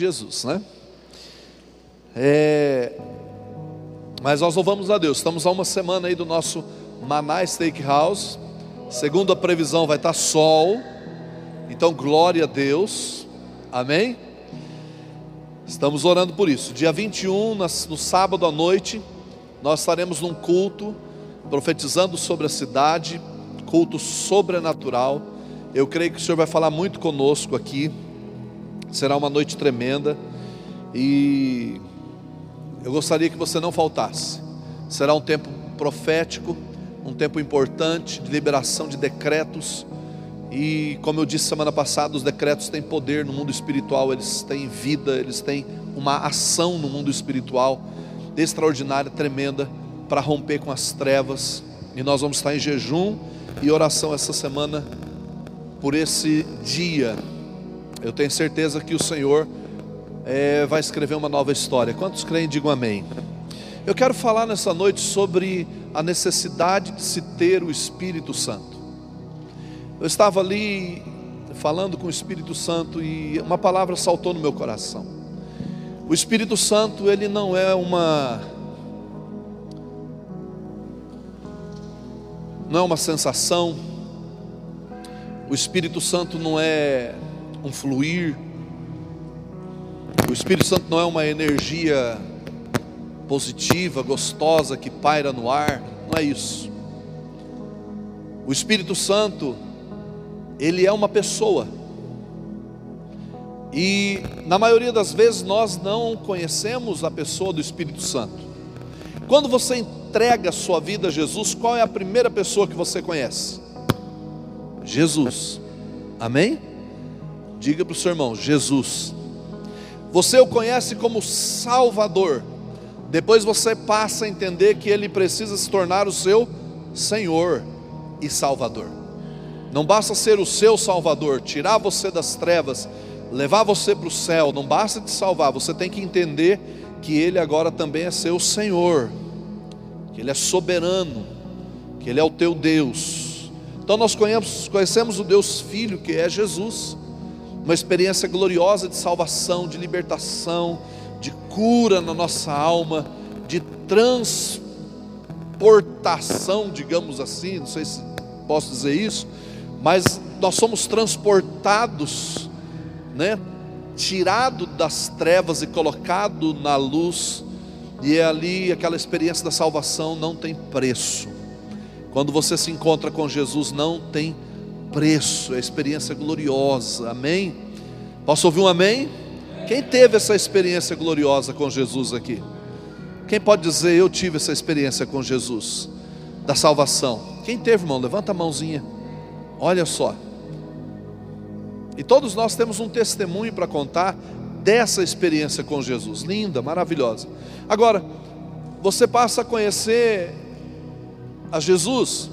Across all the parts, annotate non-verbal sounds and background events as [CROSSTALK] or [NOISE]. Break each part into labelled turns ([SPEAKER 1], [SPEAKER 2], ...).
[SPEAKER 1] Jesus, né? É... Mas nós louvamos a Deus. Estamos a uma semana aí do nosso Maná Steakhouse. Segundo a previsão, vai estar sol. Então, glória a Deus. Amém? Estamos orando por isso. Dia 21, no sábado à noite, nós estaremos num culto, profetizando sobre a cidade, culto sobrenatural. Eu creio que o Senhor vai falar muito conosco aqui. Será uma noite tremenda. E eu gostaria que você não faltasse. Será um tempo profético, um tempo importante de liberação de decretos. E como eu disse semana passada, os decretos têm poder no mundo espiritual, eles têm vida, eles têm uma ação no mundo espiritual extraordinária, tremenda, para romper com as trevas. E nós vamos estar em jejum e oração essa semana por esse dia. Eu tenho certeza que o Senhor é, vai escrever uma nova história. Quantos creem, digam amém. Eu quero falar nessa noite sobre a necessidade de se ter o Espírito Santo. Eu estava ali falando com o Espírito Santo e uma palavra saltou no meu coração. O Espírito Santo, ele não é uma não é uma sensação. O Espírito Santo não é um fluir. O Espírito Santo não é uma energia positiva, gostosa que paira no ar, não é isso. O Espírito Santo, ele é uma pessoa. E na maioria das vezes nós não conhecemos a pessoa do Espírito Santo. Quando você entrega a sua vida a Jesus, qual é a primeira pessoa que você conhece? Jesus. Amém? Diga para o seu irmão: Jesus. Você o conhece como Salvador. Depois você passa a entender que ele precisa se tornar o seu Senhor e Salvador. Não basta ser o seu Salvador, tirar você das trevas, levar você para o céu. Não basta te salvar, você tem que entender que Ele agora também é seu Senhor, que Ele é soberano, que Ele é o teu Deus. Então nós conhecemos, conhecemos o Deus Filho, que é Jesus uma experiência gloriosa de salvação, de libertação, de cura na nossa alma, de transportação, digamos assim, não sei se posso dizer isso, mas nós somos transportados, né? Tirado das trevas e colocado na luz, e é ali aquela experiência da salvação não tem preço. Quando você se encontra com Jesus, não tem preço preço, é experiência gloriosa, amém? Posso ouvir um amém? Quem teve essa experiência gloriosa com Jesus aqui? Quem pode dizer eu tive essa experiência com Jesus, da salvação? Quem teve, irmão? Levanta a mãozinha, olha só. E todos nós temos um testemunho para contar dessa experiência com Jesus, linda, maravilhosa. Agora, você passa a conhecer a Jesus,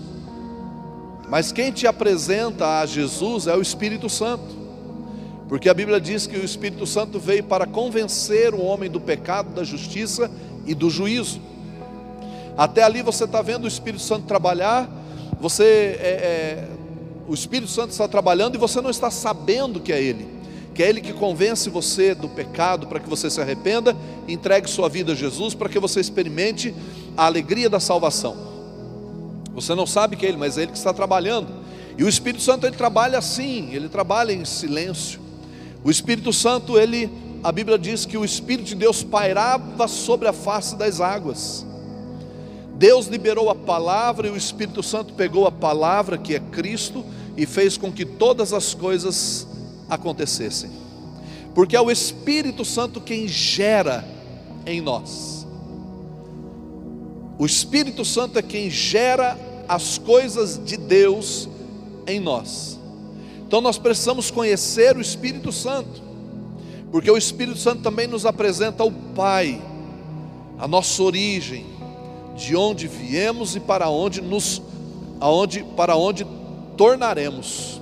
[SPEAKER 1] mas quem te apresenta a Jesus é o Espírito Santo. Porque a Bíblia diz que o Espírito Santo veio para convencer o homem do pecado, da justiça e do juízo. Até ali você está vendo o Espírito Santo trabalhar, você é, é, o Espírito Santo está trabalhando e você não está sabendo que é Ele, que é Ele que convence você do pecado para que você se arrependa, entregue sua vida a Jesus para que você experimente a alegria da salvação. Você não sabe que é Ele, mas é Ele que está trabalhando. E o Espírito Santo ele trabalha assim, ele trabalha em silêncio. O Espírito Santo, ele, a Bíblia diz que o Espírito de Deus pairava sobre a face das águas. Deus liberou a palavra e o Espírito Santo pegou a palavra, que é Cristo, e fez com que todas as coisas acontecessem. Porque é o Espírito Santo quem gera em nós. O Espírito Santo é quem gera as coisas de Deus em nós. Então nós precisamos conhecer o Espírito Santo, porque o Espírito Santo também nos apresenta o Pai, a nossa origem, de onde viemos e para onde nos aonde para onde tornaremos.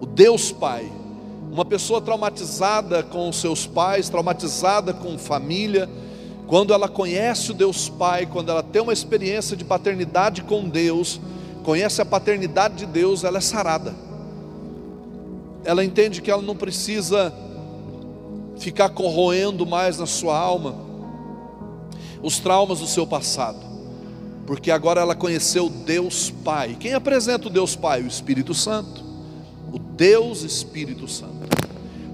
[SPEAKER 1] O Deus Pai. Uma pessoa traumatizada com seus pais, traumatizada com família, quando ela conhece o Deus Pai, quando ela tem uma experiência de paternidade com Deus, conhece a paternidade de Deus, ela é sarada. Ela entende que ela não precisa ficar corroendo mais na sua alma os traumas do seu passado, porque agora ela conheceu Deus Pai. Quem apresenta o Deus Pai? O Espírito Santo, o Deus Espírito Santo.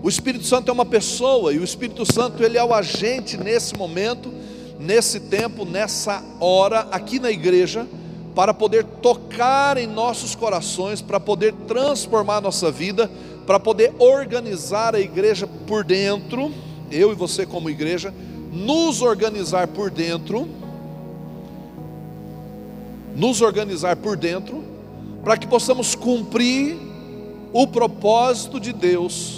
[SPEAKER 1] O Espírito Santo é uma pessoa e o Espírito Santo ele é o agente nesse momento, nesse tempo, nessa hora aqui na igreja para poder tocar em nossos corações, para poder transformar nossa vida, para poder organizar a igreja por dentro, eu e você como igreja, nos organizar por dentro, nos organizar por dentro, para que possamos cumprir o propósito de Deus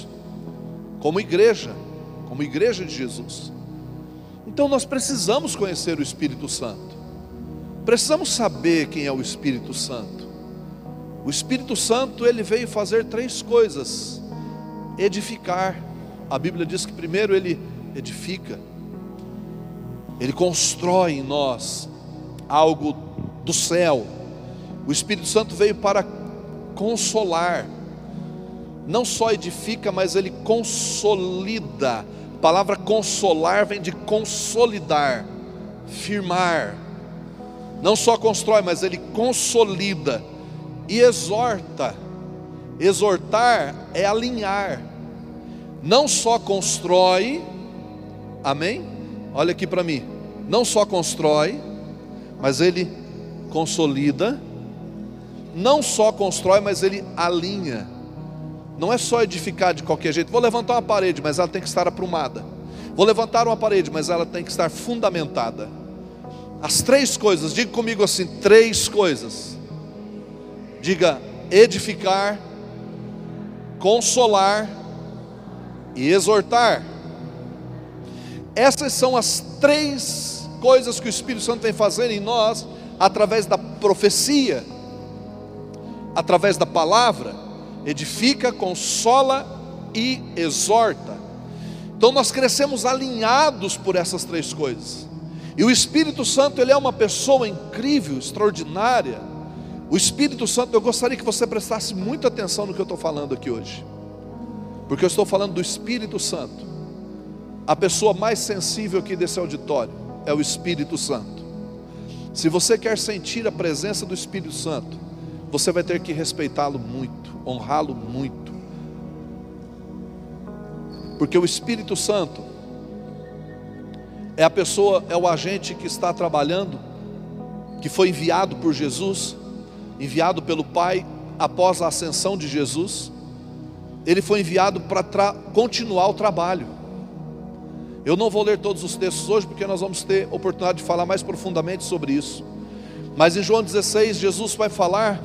[SPEAKER 1] como igreja, como igreja de Jesus. Então nós precisamos conhecer o Espírito Santo. Precisamos saber quem é o Espírito Santo. O Espírito Santo, ele veio fazer três coisas: edificar. A Bíblia diz que primeiro ele edifica, ele constrói em nós algo do céu. O Espírito Santo veio para consolar, não só edifica, mas ele consolida. A palavra consolar vem de consolidar, firmar. Não só constrói, mas ele consolida e exorta. Exortar é alinhar. Não só constrói, amém? Olha aqui para mim. Não só constrói, mas ele consolida. Não só constrói, mas ele alinha. Não é só edificar de qualquer jeito. Vou levantar uma parede, mas ela tem que estar aprumada. Vou levantar uma parede, mas ela tem que estar fundamentada. As três coisas, diga comigo assim: três coisas. Diga edificar, consolar e exortar. Essas são as três coisas que o Espírito Santo vem fazendo em nós através da profecia, através da palavra edifica, consola e exorta. Então nós crescemos alinhados por essas três coisas. E o Espírito Santo, ele é uma pessoa incrível, extraordinária. O Espírito Santo, eu gostaria que você prestasse muita atenção no que eu estou falando aqui hoje. Porque eu estou falando do Espírito Santo. A pessoa mais sensível aqui desse auditório é o Espírito Santo. Se você quer sentir a presença do Espírito Santo, você vai ter que respeitá-lo muito, honrá-lo muito. Porque o Espírito Santo é a pessoa, é o agente que está trabalhando, que foi enviado por Jesus, enviado pelo Pai após a ascensão de Jesus. Ele foi enviado para continuar o trabalho. Eu não vou ler todos os textos hoje, porque nós vamos ter oportunidade de falar mais profundamente sobre isso. Mas em João 16, Jesus vai falar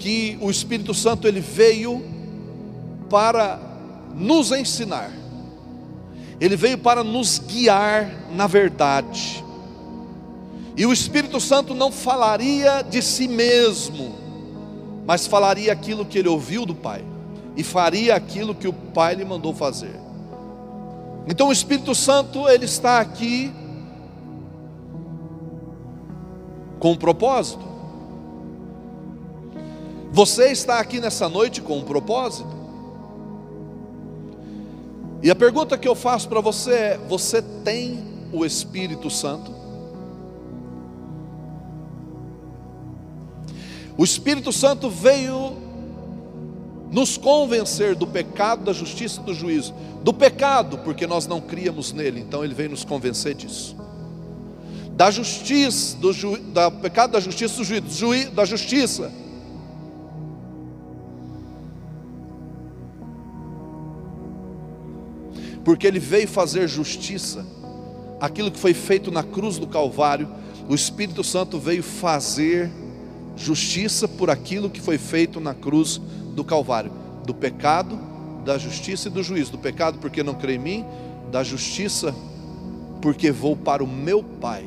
[SPEAKER 1] que o Espírito Santo ele veio para nos ensinar. Ele veio para nos guiar na verdade. E o Espírito Santo não falaria de si mesmo, mas falaria aquilo que ele ouviu do Pai e faria aquilo que o Pai lhe mandou fazer. Então o Espírito Santo ele está aqui com um propósito. Você está aqui nessa noite com um propósito. E a pergunta que eu faço para você é: você tem o Espírito Santo? O Espírito Santo veio nos convencer do pecado, da justiça e do juízo. Do pecado, porque nós não criamos nele, então ele veio nos convencer disso. Da justiça, do ju, da pecado, da justiça, do juízo, da justiça porque ele veio fazer justiça, aquilo que foi feito na cruz do Calvário, o Espírito Santo veio fazer justiça por aquilo que foi feito na cruz do Calvário, do pecado, da justiça e do juízo, do pecado porque não crê em mim, da justiça porque vou para o meu Pai,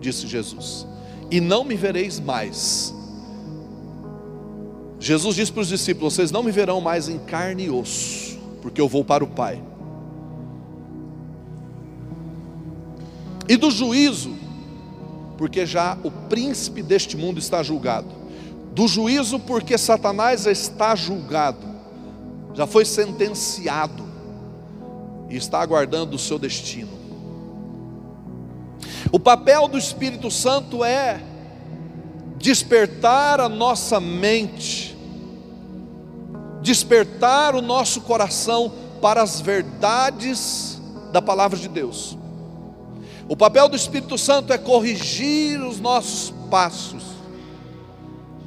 [SPEAKER 1] disse Jesus, e não me vereis mais. Jesus disse para os discípulos: Vocês não me verão mais em carne e osso, porque eu vou para o Pai. E do juízo, porque já o príncipe deste mundo está julgado. Do juízo, porque Satanás está julgado, já foi sentenciado. e está aguardando o seu destino. O papel do Espírito Santo é despertar a nossa mente, despertar o nosso coração para as verdades da palavra de Deus. O papel do Espírito Santo é corrigir os nossos passos.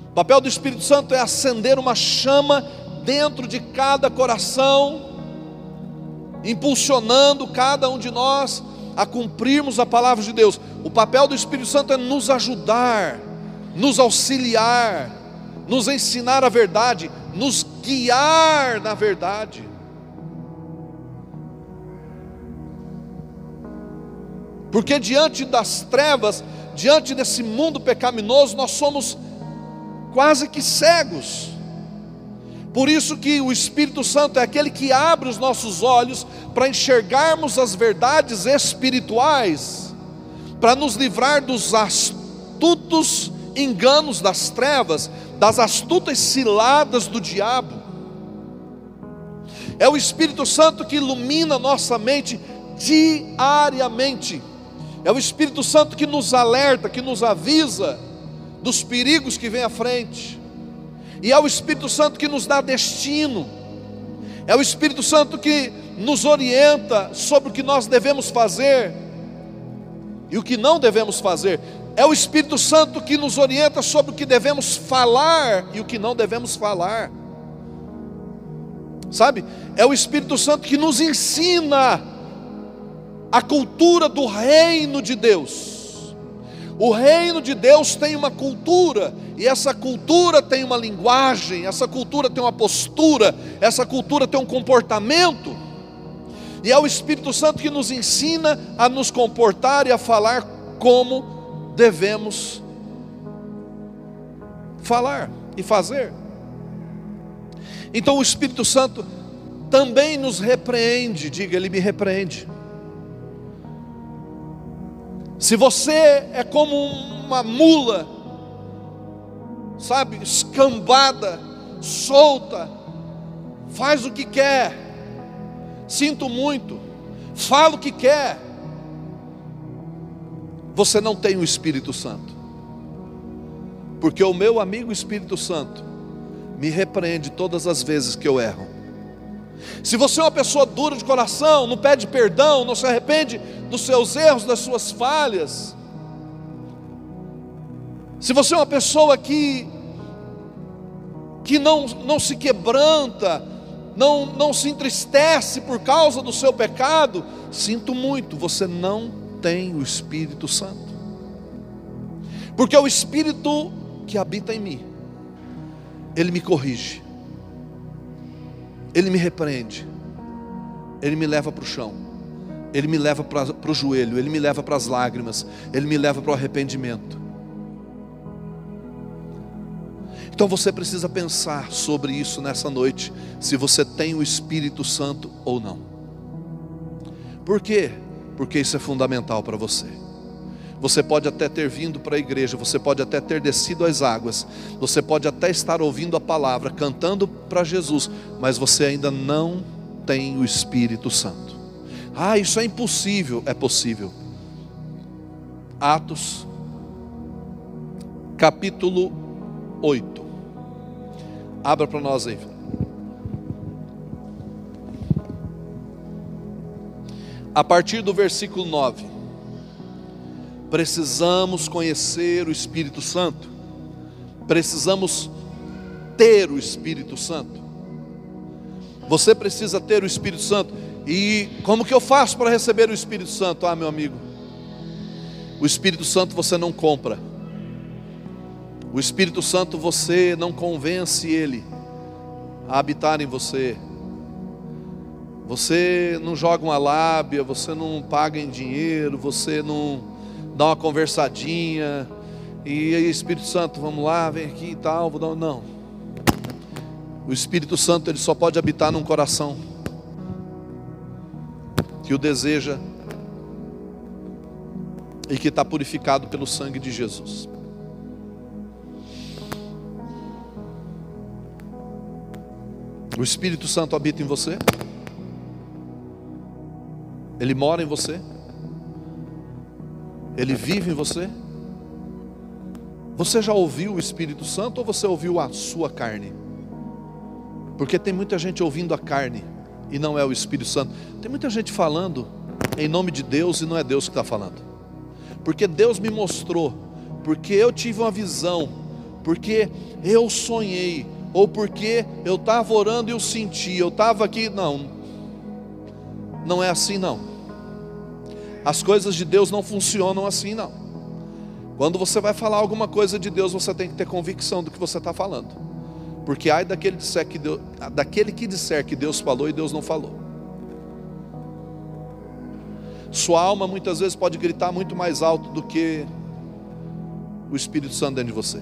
[SPEAKER 1] O papel do Espírito Santo é acender uma chama dentro de cada coração, impulsionando cada um de nós a cumprirmos a palavra de Deus. O papel do Espírito Santo é nos ajudar, nos auxiliar, nos ensinar a verdade, nos guiar na verdade. Porque diante das trevas, diante desse mundo pecaminoso, nós somos quase que cegos. Por isso que o Espírito Santo é aquele que abre os nossos olhos para enxergarmos as verdades espirituais, para nos livrar dos astutos enganos das trevas, das astutas ciladas do diabo. É o Espírito Santo que ilumina nossa mente diariamente. É o Espírito Santo que nos alerta, que nos avisa dos perigos que vem à frente. E é o Espírito Santo que nos dá destino. É o Espírito Santo que nos orienta sobre o que nós devemos fazer e o que não devemos fazer. É o Espírito Santo que nos orienta sobre o que devemos falar e o que não devemos falar. Sabe? É o Espírito Santo que nos ensina a cultura do reino de Deus. O reino de Deus tem uma cultura, e essa cultura tem uma linguagem, essa cultura tem uma postura, essa cultura tem um comportamento. E é o Espírito Santo que nos ensina a nos comportar e a falar como devemos falar e fazer. Então o Espírito Santo também nos repreende, diga, ele me repreende. Se você é como uma mula, sabe, escambada, solta, faz o que quer, sinto muito, fala o que quer, você não tem o Espírito Santo, porque o meu amigo Espírito Santo me repreende todas as vezes que eu erro. Se você é uma pessoa dura de coração, não pede perdão, não se arrepende dos seus erros, das suas falhas, se você é uma pessoa que, que não, não se quebranta, não, não se entristece por causa do seu pecado, sinto muito, você não tem o Espírito Santo, porque é o Espírito que habita em mim, ele me corrige, ele me repreende, Ele me leva para o chão, Ele me leva para o joelho, Ele me leva para as lágrimas, Ele me leva para o arrependimento. Então você precisa pensar sobre isso nessa noite, se você tem o Espírito Santo ou não. Por quê? Porque isso é fundamental para você. Você pode até ter vindo para a igreja, você pode até ter descido as águas, você pode até estar ouvindo a palavra, cantando para Jesus, mas você ainda não tem o Espírito Santo. Ah, isso é impossível. É possível. Atos, capítulo 8. Abra para nós aí. A partir do versículo 9 precisamos conhecer o Espírito Santo, precisamos ter o Espírito Santo. Você precisa ter o Espírito Santo. E como que eu faço para receber o Espírito Santo? Ah, meu amigo, o Espírito Santo você não compra. O Espírito Santo você não convence ele a habitar em você. Você não joga uma lábia, você não paga em dinheiro, você não dá uma conversadinha, e aí, Espírito Santo, vamos lá, vem aqui e tal, vou dar não. O Espírito Santo ele só pode habitar num coração que o deseja e que está purificado pelo sangue de Jesus. O Espírito Santo habita em você? Ele mora em você? Ele vive em você? Você já ouviu o Espírito Santo ou você ouviu a sua carne? Porque tem muita gente ouvindo a carne e não é o Espírito Santo. Tem muita gente falando em nome de Deus e não é Deus que está falando. Porque Deus me mostrou, porque eu tive uma visão, porque eu sonhei, ou porque eu estava orando e eu senti, eu estava aqui. Não, não é assim não. As coisas de Deus não funcionam assim não. Quando você vai falar alguma coisa de Deus, você tem que ter convicção do que você está falando. Porque ai daquele, disser que Deus, daquele que disser que Deus falou e Deus não falou. Sua alma muitas vezes pode gritar muito mais alto do que o Espírito Santo dentro de você.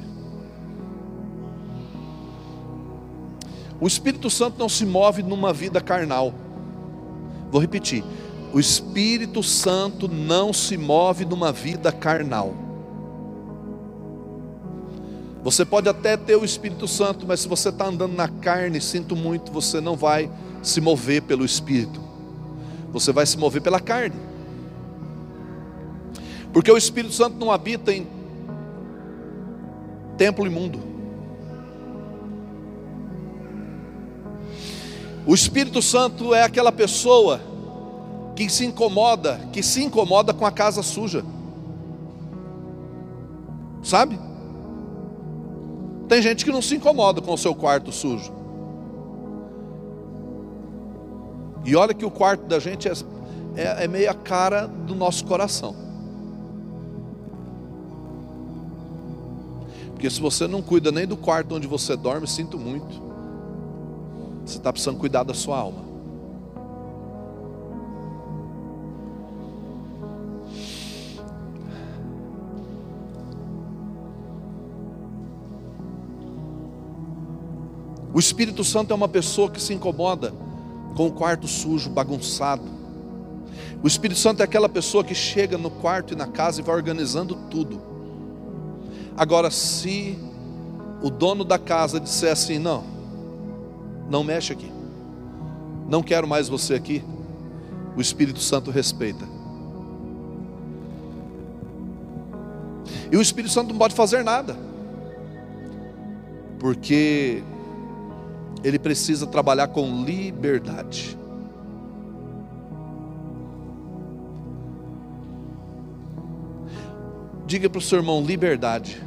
[SPEAKER 1] O Espírito Santo não se move numa vida carnal. Vou repetir. O Espírito Santo não se move numa vida carnal. Você pode até ter o Espírito Santo, mas se você está andando na carne, sinto muito, você não vai se mover pelo Espírito. Você vai se mover pela carne. Porque o Espírito Santo não habita em templo imundo. O Espírito Santo é aquela pessoa que se incomoda, que se incomoda com a casa suja. Sabe? Tem gente que não se incomoda com o seu quarto sujo. E olha que o quarto da gente é, é, é meio a cara do nosso coração. Porque se você não cuida nem do quarto onde você dorme, sinto muito. Você está precisando cuidar da sua alma. O Espírito Santo é uma pessoa que se incomoda com o quarto sujo, bagunçado. O Espírito Santo é aquela pessoa que chega no quarto e na casa e vai organizando tudo. Agora, se o dono da casa disser assim: não, não mexe aqui, não quero mais você aqui, o Espírito Santo respeita. E o Espírito Santo não pode fazer nada, porque ele precisa trabalhar com liberdade. Diga para o seu irmão: liberdade.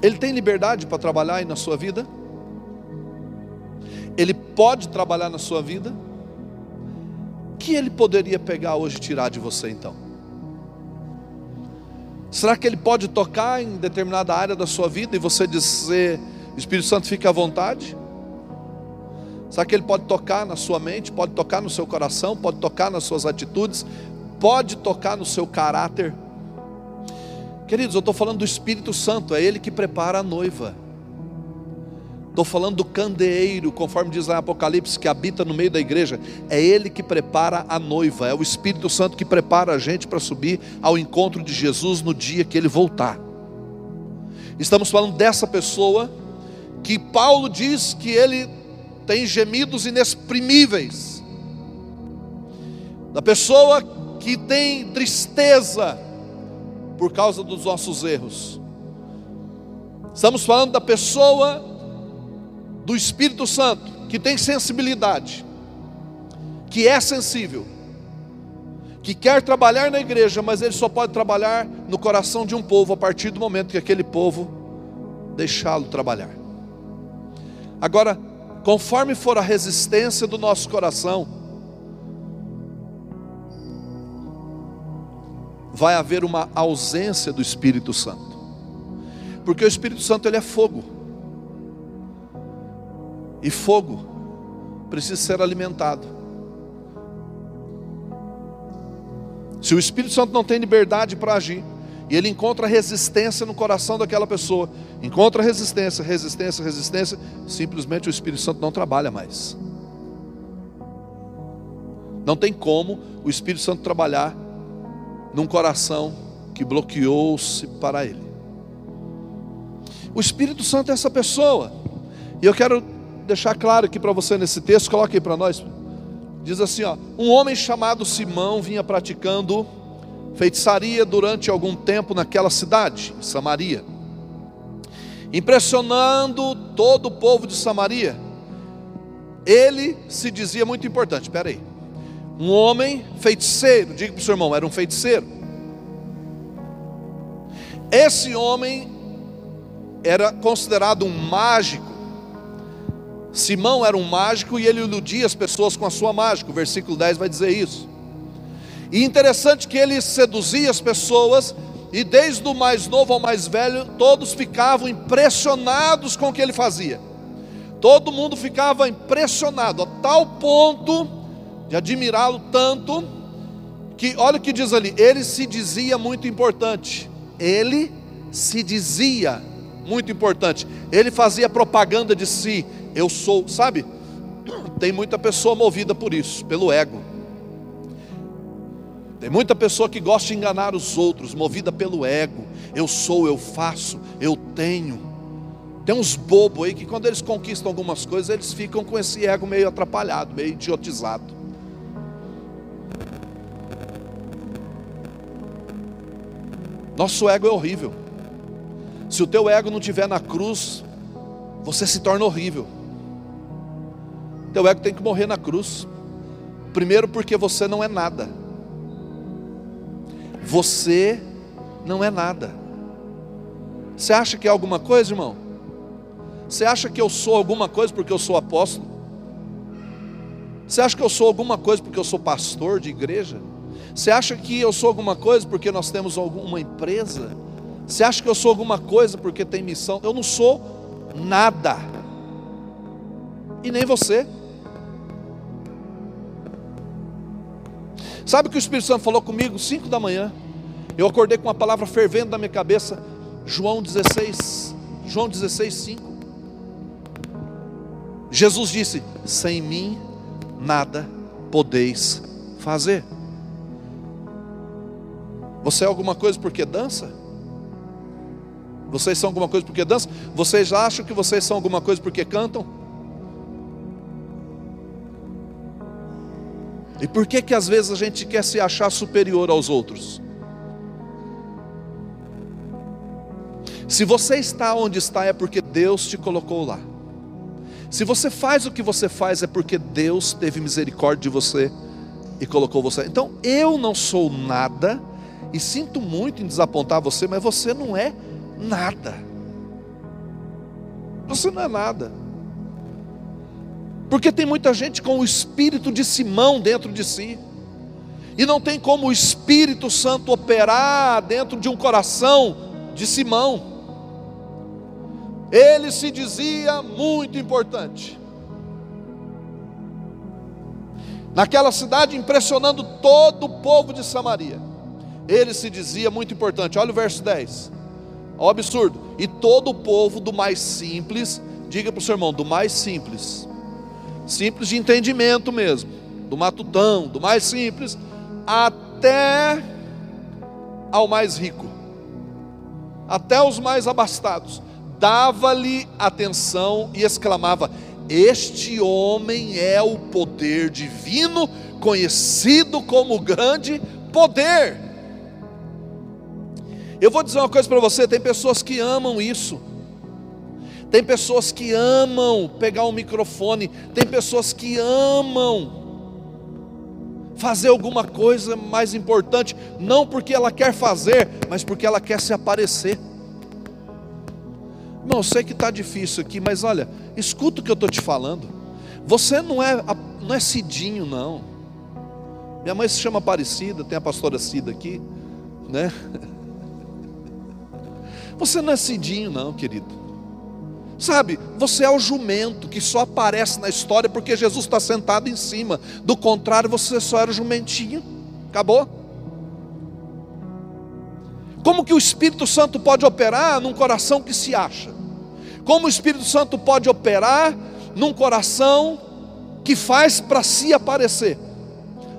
[SPEAKER 1] Ele tem liberdade para trabalhar aí na sua vida? Ele pode trabalhar na sua vida? O que ele poderia pegar hoje e tirar de você então? Será que ele pode tocar em determinada área da sua vida e você dizer, Espírito Santo fica à vontade? Será que ele pode tocar na sua mente, pode tocar no seu coração, pode tocar nas suas atitudes, pode tocar no seu caráter? Queridos, eu estou falando do Espírito Santo, é Ele que prepara a noiva. Estou falando do candeeiro, conforme diz lá em Apocalipse, que habita no meio da igreja. É Ele que prepara a noiva, é o Espírito Santo que prepara a gente para subir ao encontro de Jesus no dia que Ele voltar. Estamos falando dessa pessoa que Paulo diz que ele tem gemidos inexprimíveis, da pessoa que tem tristeza por causa dos nossos erros. Estamos falando da pessoa do Espírito Santo que tem sensibilidade, que é sensível, que quer trabalhar na igreja, mas ele só pode trabalhar no coração de um povo a partir do momento que aquele povo deixá-lo trabalhar. Agora, conforme for a resistência do nosso coração, vai haver uma ausência do Espírito Santo. Porque o Espírito Santo ele é fogo. E fogo precisa ser alimentado. Se o Espírito Santo não tem liberdade para agir, e ele encontra resistência no coração daquela pessoa, encontra resistência, resistência, resistência, simplesmente o Espírito Santo não trabalha mais. Não tem como o Espírito Santo trabalhar num coração que bloqueou-se para Ele. O Espírito Santo é essa pessoa, e eu quero deixar claro aqui para você nesse texto, coloque aí para nós, diz assim: ó, um homem chamado Simão vinha praticando feitiçaria durante algum tempo naquela cidade, Samaria, impressionando todo o povo de Samaria. Ele se dizia muito importante, espera aí, um homem feiticeiro, diga para o seu irmão, era um feiticeiro. Esse homem era considerado um mágico. Simão era um mágico e ele iludia as pessoas com a sua mágica. O versículo 10 vai dizer isso. E interessante que ele seduzia as pessoas, e desde o mais novo ao mais velho, todos ficavam impressionados com o que ele fazia. Todo mundo ficava impressionado, a tal ponto de admirá-lo tanto, que olha o que diz ali, ele se dizia muito importante. Ele se dizia muito importante. Ele fazia propaganda de si. Eu sou, sabe? Tem muita pessoa movida por isso, pelo ego. Tem muita pessoa que gosta de enganar os outros, movida pelo ego. Eu sou, eu faço, eu tenho. Tem uns bobos aí que quando eles conquistam algumas coisas, eles ficam com esse ego meio atrapalhado, meio idiotizado. Nosso ego é horrível. Se o teu ego não estiver na cruz, você se torna horrível. Teu ego tem que morrer na cruz. Primeiro porque você não é nada. Você não é nada. Você acha que é alguma coisa, irmão? Você acha que eu sou alguma coisa porque eu sou apóstolo? Você acha que eu sou alguma coisa porque eu sou pastor de igreja? Você acha que eu sou alguma coisa porque nós temos alguma empresa? Você acha que eu sou alguma coisa porque tem missão? Eu não sou nada. E nem você. Sabe o que o Espírito Santo falou comigo? 5 da manhã. Eu acordei com uma palavra fervendo na minha cabeça. João 16. João 16, 5. Jesus disse: Sem mim nada podeis fazer. Você é alguma coisa porque dança? Vocês são alguma coisa porque dançam? Vocês acham que vocês são alguma coisa porque cantam? E por que que às vezes a gente quer se achar superior aos outros? Se você está onde está é porque Deus te colocou lá. Se você faz o que você faz é porque Deus teve misericórdia de você e colocou você. Então eu não sou nada e sinto muito em desapontar você, mas você não é nada. Você não é nada. Porque tem muita gente com o espírito de Simão dentro de si. E não tem como o Espírito Santo operar dentro de um coração de Simão. Ele se dizia muito importante. Naquela cidade, impressionando todo o povo de Samaria. Ele se dizia muito importante. Olha o verso 10. Olha o absurdo. E todo o povo do mais simples, diga para o seu irmão, do mais simples simples de entendimento mesmo, do matutão, do mais simples, até ao mais rico, até os mais abastados, dava-lhe atenção e exclamava: Este homem é o poder divino, conhecido como grande poder. Eu vou dizer uma coisa para você: tem pessoas que amam isso, tem pessoas que amam pegar um microfone, tem pessoas que amam fazer alguma coisa mais importante, não porque ela quer fazer, mas porque ela quer se aparecer. Irmão, eu sei que está difícil aqui, mas olha, escuta o que eu estou te falando. Você não é, não é Cidinho, não. Minha mãe se chama Aparecida, tem a pastora Cida aqui, né? [LAUGHS] Você não é Cidinho, não, querido. Sabe, você é o jumento que só aparece na história porque Jesus está sentado em cima. Do contrário, você só era o jumentinho. Acabou? Como que o Espírito Santo pode operar num coração que se acha? Como o Espírito Santo pode operar num coração que faz para si aparecer?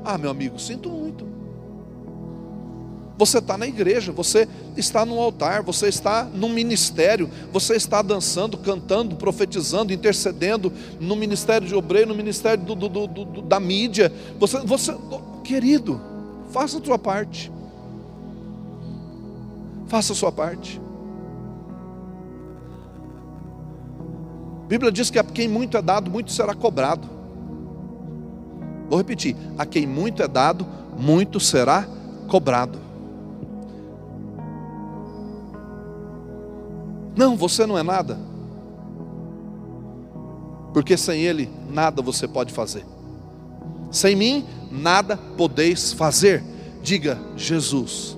[SPEAKER 1] Ah, meu amigo, sinto muito. Você está na igreja, você está no altar, você está no ministério, você está dançando, cantando, profetizando, intercedendo no ministério de obreiro, no ministério do, do, do, da mídia. Você, você, querido, faça a sua parte. Faça a sua parte. A Bíblia diz que a quem muito é dado, muito será cobrado. Vou repetir: a quem muito é dado, muito será cobrado. Não, você não é nada. Porque sem Ele, nada você pode fazer. Sem mim, nada podeis fazer. Diga, Jesus.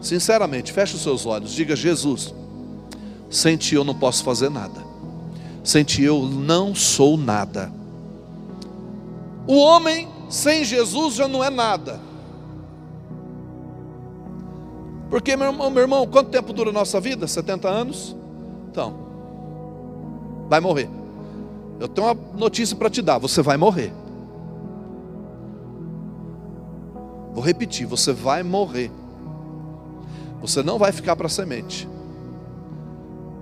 [SPEAKER 1] Sinceramente, feche os seus olhos. Diga, Jesus. Sem ti eu não posso fazer nada. Sem ti eu não sou nada. O homem sem Jesus já não é nada. Porque, meu irmão, meu irmão, quanto tempo dura a nossa vida? 70 anos? Então, vai morrer. Eu tenho uma notícia para te dar: você vai morrer. Vou repetir: você vai morrer. Você não vai ficar para semente.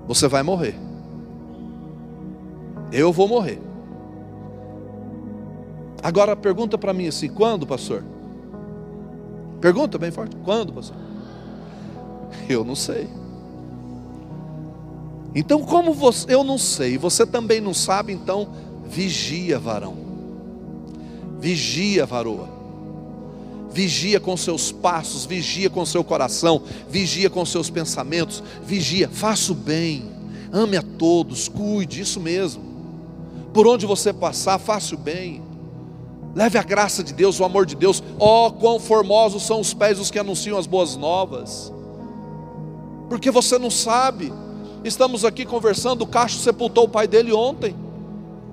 [SPEAKER 1] Você vai morrer. Eu vou morrer. Agora pergunta para mim assim: quando, pastor? Pergunta bem forte: quando, pastor? Eu não sei. Então, como você, eu não sei, você também não sabe, então vigia, varão. Vigia, varoa. Vigia com seus passos, vigia com seu coração, vigia com seus pensamentos, vigia, faça o bem, ame a todos, cuide, isso mesmo. Por onde você passar, faça o bem. Leve a graça de Deus, o amor de Deus. Oh, quão formosos são os pés dos que anunciam as boas novas porque você não sabe. Estamos aqui conversando, o Cacho sepultou o pai dele ontem.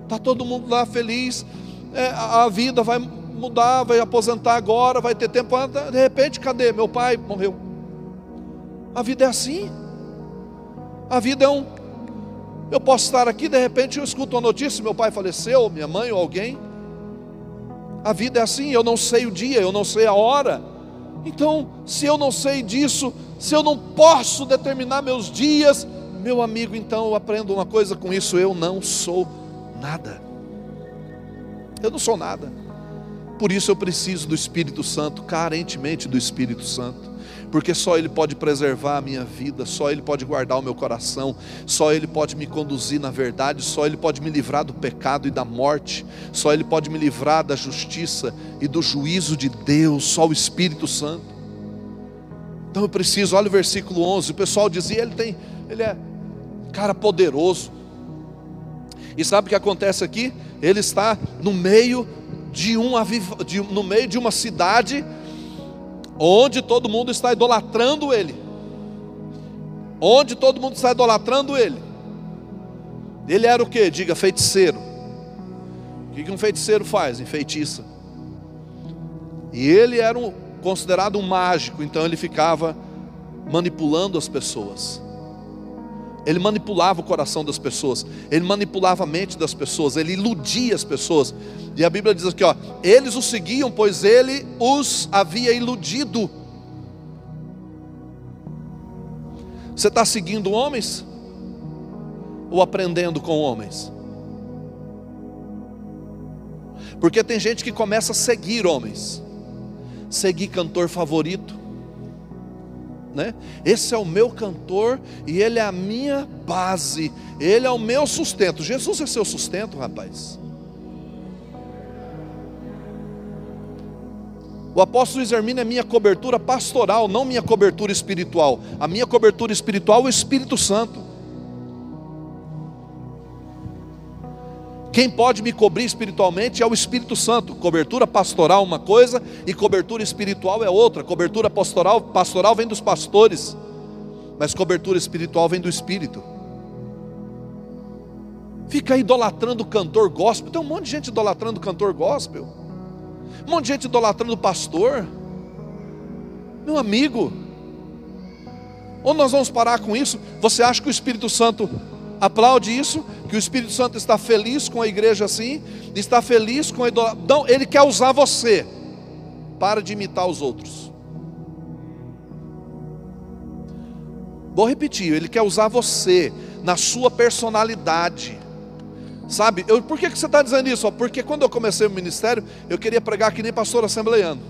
[SPEAKER 1] Está todo mundo lá feliz. É, a vida vai mudar, vai aposentar agora, vai ter tempo. De repente, cadê? Meu pai morreu. A vida é assim. A vida é um. Eu posso estar aqui, de repente eu escuto uma notícia: meu pai faleceu, minha mãe ou alguém. A vida é assim, eu não sei o dia, eu não sei a hora. Então, se eu não sei disso, se eu não posso determinar meus dias, meu amigo, então eu aprendo uma coisa com isso: eu não sou nada. Eu não sou nada. Por isso eu preciso do Espírito Santo, carentemente do Espírito Santo, porque só Ele pode preservar a minha vida, só Ele pode guardar o meu coração, só Ele pode me conduzir na verdade, só Ele pode me livrar do pecado e da morte, só Ele pode me livrar da justiça e do juízo de Deus, só o Espírito Santo. Então eu preciso, olha o versículo 11. O pessoal dizia, ele tem, ele é cara poderoso. E sabe o que acontece aqui? Ele está no meio de um de, no meio de uma cidade onde todo mundo está idolatrando ele. Onde todo mundo está idolatrando ele. Ele era o que? Diga feiticeiro. O que um feiticeiro faz? Enfeitiça. E ele era um considerado um mágico, então ele ficava manipulando as pessoas. Ele manipulava o coração das pessoas, ele manipulava a mente das pessoas, ele iludia as pessoas. E a Bíblia diz aqui, ó, eles o seguiam, pois ele os havia iludido. Você está seguindo homens? Ou aprendendo com homens? Porque tem gente que começa a seguir homens seguir cantor favorito. Né? Esse é o meu cantor e ele é a minha base, ele é o meu sustento. Jesus é seu sustento, rapaz. O apóstolo Luiz é minha cobertura pastoral, não minha cobertura espiritual. A minha cobertura espiritual é o Espírito Santo. Quem pode me cobrir espiritualmente é o Espírito Santo. Cobertura pastoral uma coisa e cobertura espiritual é outra. Cobertura pastoral, pastoral vem dos pastores, mas cobertura espiritual vem do Espírito. Fica idolatrando o cantor gospel. Tem um monte de gente idolatrando o cantor gospel. Um monte de gente idolatrando o pastor. Meu amigo, ou nós vamos parar com isso? Você acha que o Espírito Santo aplaude isso, que o Espírito Santo está feliz com a igreja assim, está feliz com a idolatria. Não, ele quer usar você. Para de imitar os outros. Vou repetir, Ele quer usar você na sua personalidade. Sabe, eu, por que, que você está dizendo isso? Porque quando eu comecei o ministério, eu queria pregar que nem pastor assembleiano.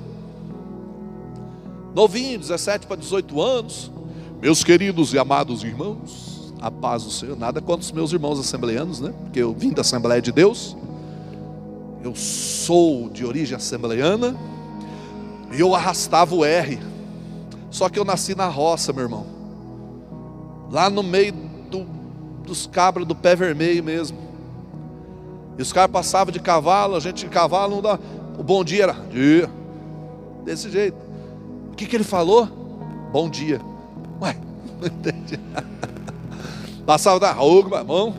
[SPEAKER 1] Novinho, 17 para 18 anos. Meus queridos e amados irmãos, a paz do Senhor. Nada contra os meus irmãos assembleianos, né? Porque eu vim da Assembleia de Deus. Eu sou de origem assembleiana. E eu arrastava o R. Só que eu nasci na roça, meu irmão. Lá no meio do, dos cabras do pé vermelho mesmo. E os caras passavam de cavalo, a gente de cavalo não dá. O bom dia era dia. Desse jeito. O que, que ele falou? Bom dia. Ué, [LAUGHS] não entendi. Passava da rua, meu irmão.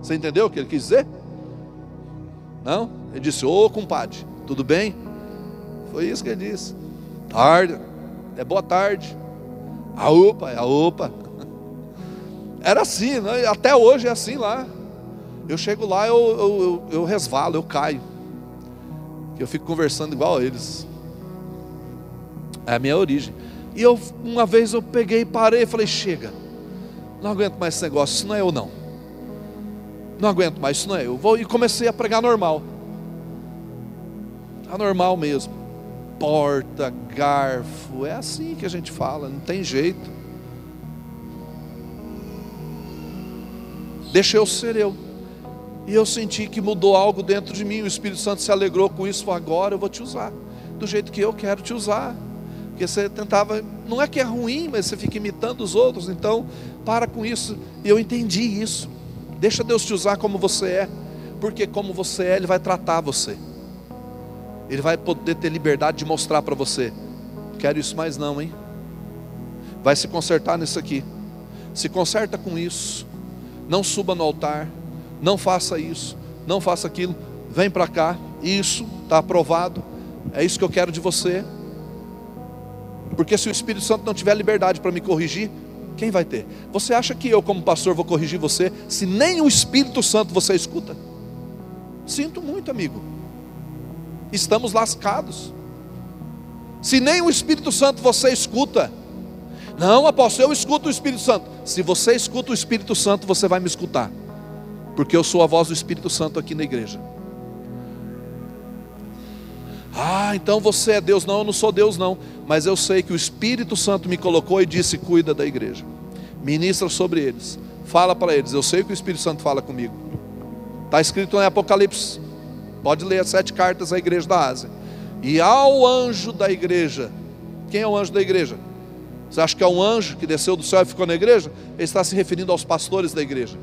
[SPEAKER 1] Você entendeu o que ele quis dizer? Não? Ele disse, ô oh, compadre, tudo bem? Foi isso que ele disse. Tarde, é boa tarde. A opa, é a opa. [LAUGHS] Era assim, né? até hoje é assim lá. Eu chego lá, eu, eu, eu, eu resvalo, eu caio. Eu fico conversando igual a eles. É a minha origem. E eu, uma vez eu peguei, parei e falei: chega, não aguento mais esse negócio, isso não é eu não. Não aguento mais, isso não é eu. Vou, e comecei a pregar normal. Anormal mesmo. Porta, garfo, é assim que a gente fala, não tem jeito. Deixa eu ser eu. E eu senti que mudou algo dentro de mim. O Espírito Santo se alegrou com isso. Agora eu vou te usar. Do jeito que eu quero te usar. Porque você tentava. Não é que é ruim, mas você fica imitando os outros. Então, para com isso. E eu entendi isso. Deixa Deus te usar como você é. Porque como você é, Ele vai tratar você. Ele vai poder ter liberdade de mostrar para você. Quero isso mais não, hein? Vai se consertar nisso aqui. Se conserta com isso. Não suba no altar não faça isso, não faça aquilo, vem para cá, isso está aprovado, é isso que eu quero de você. Porque se o Espírito Santo não tiver liberdade para me corrigir, quem vai ter? Você acha que eu, como pastor, vou corrigir você se nem o Espírito Santo você escuta? Sinto muito, amigo. Estamos lascados. Se nem o Espírito Santo você escuta, não, apóstolo, eu escuto o Espírito Santo. Se você escuta o Espírito Santo, você vai me escutar porque eu sou a voz do Espírito Santo aqui na igreja. Ah, então você é Deus. Não, eu não sou Deus, não. Mas eu sei que o Espírito Santo me colocou e disse: cuida da igreja, ministra sobre eles, fala para eles. Eu sei que o Espírito Santo fala comigo. Está escrito em Apocalipse. Pode ler as sete cartas à igreja da Ásia. E ao anjo da igreja. Quem é o anjo da igreja? Você acha que é um anjo que desceu do céu e ficou na igreja? Ele está se referindo aos pastores da igreja.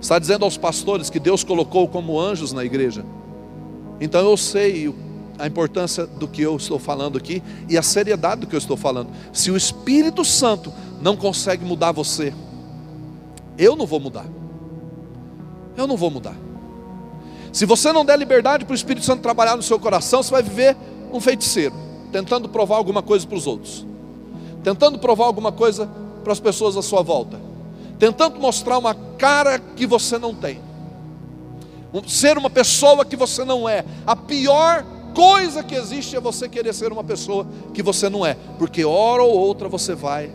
[SPEAKER 1] Está dizendo aos pastores que Deus colocou como anjos na igreja. Então eu sei a importância do que eu estou falando aqui e a seriedade do que eu estou falando. Se o Espírito Santo não consegue mudar você, eu não vou mudar. Eu não vou mudar. Se você não der liberdade para o Espírito Santo trabalhar no seu coração, você vai viver um feiticeiro, tentando provar alguma coisa para os outros, tentando provar alguma coisa para as pessoas à sua volta tentando mostrar uma cara que você não tem, ser uma pessoa que você não é. A pior coisa que existe é você querer ser uma pessoa que você não é, porque hora ou outra você vai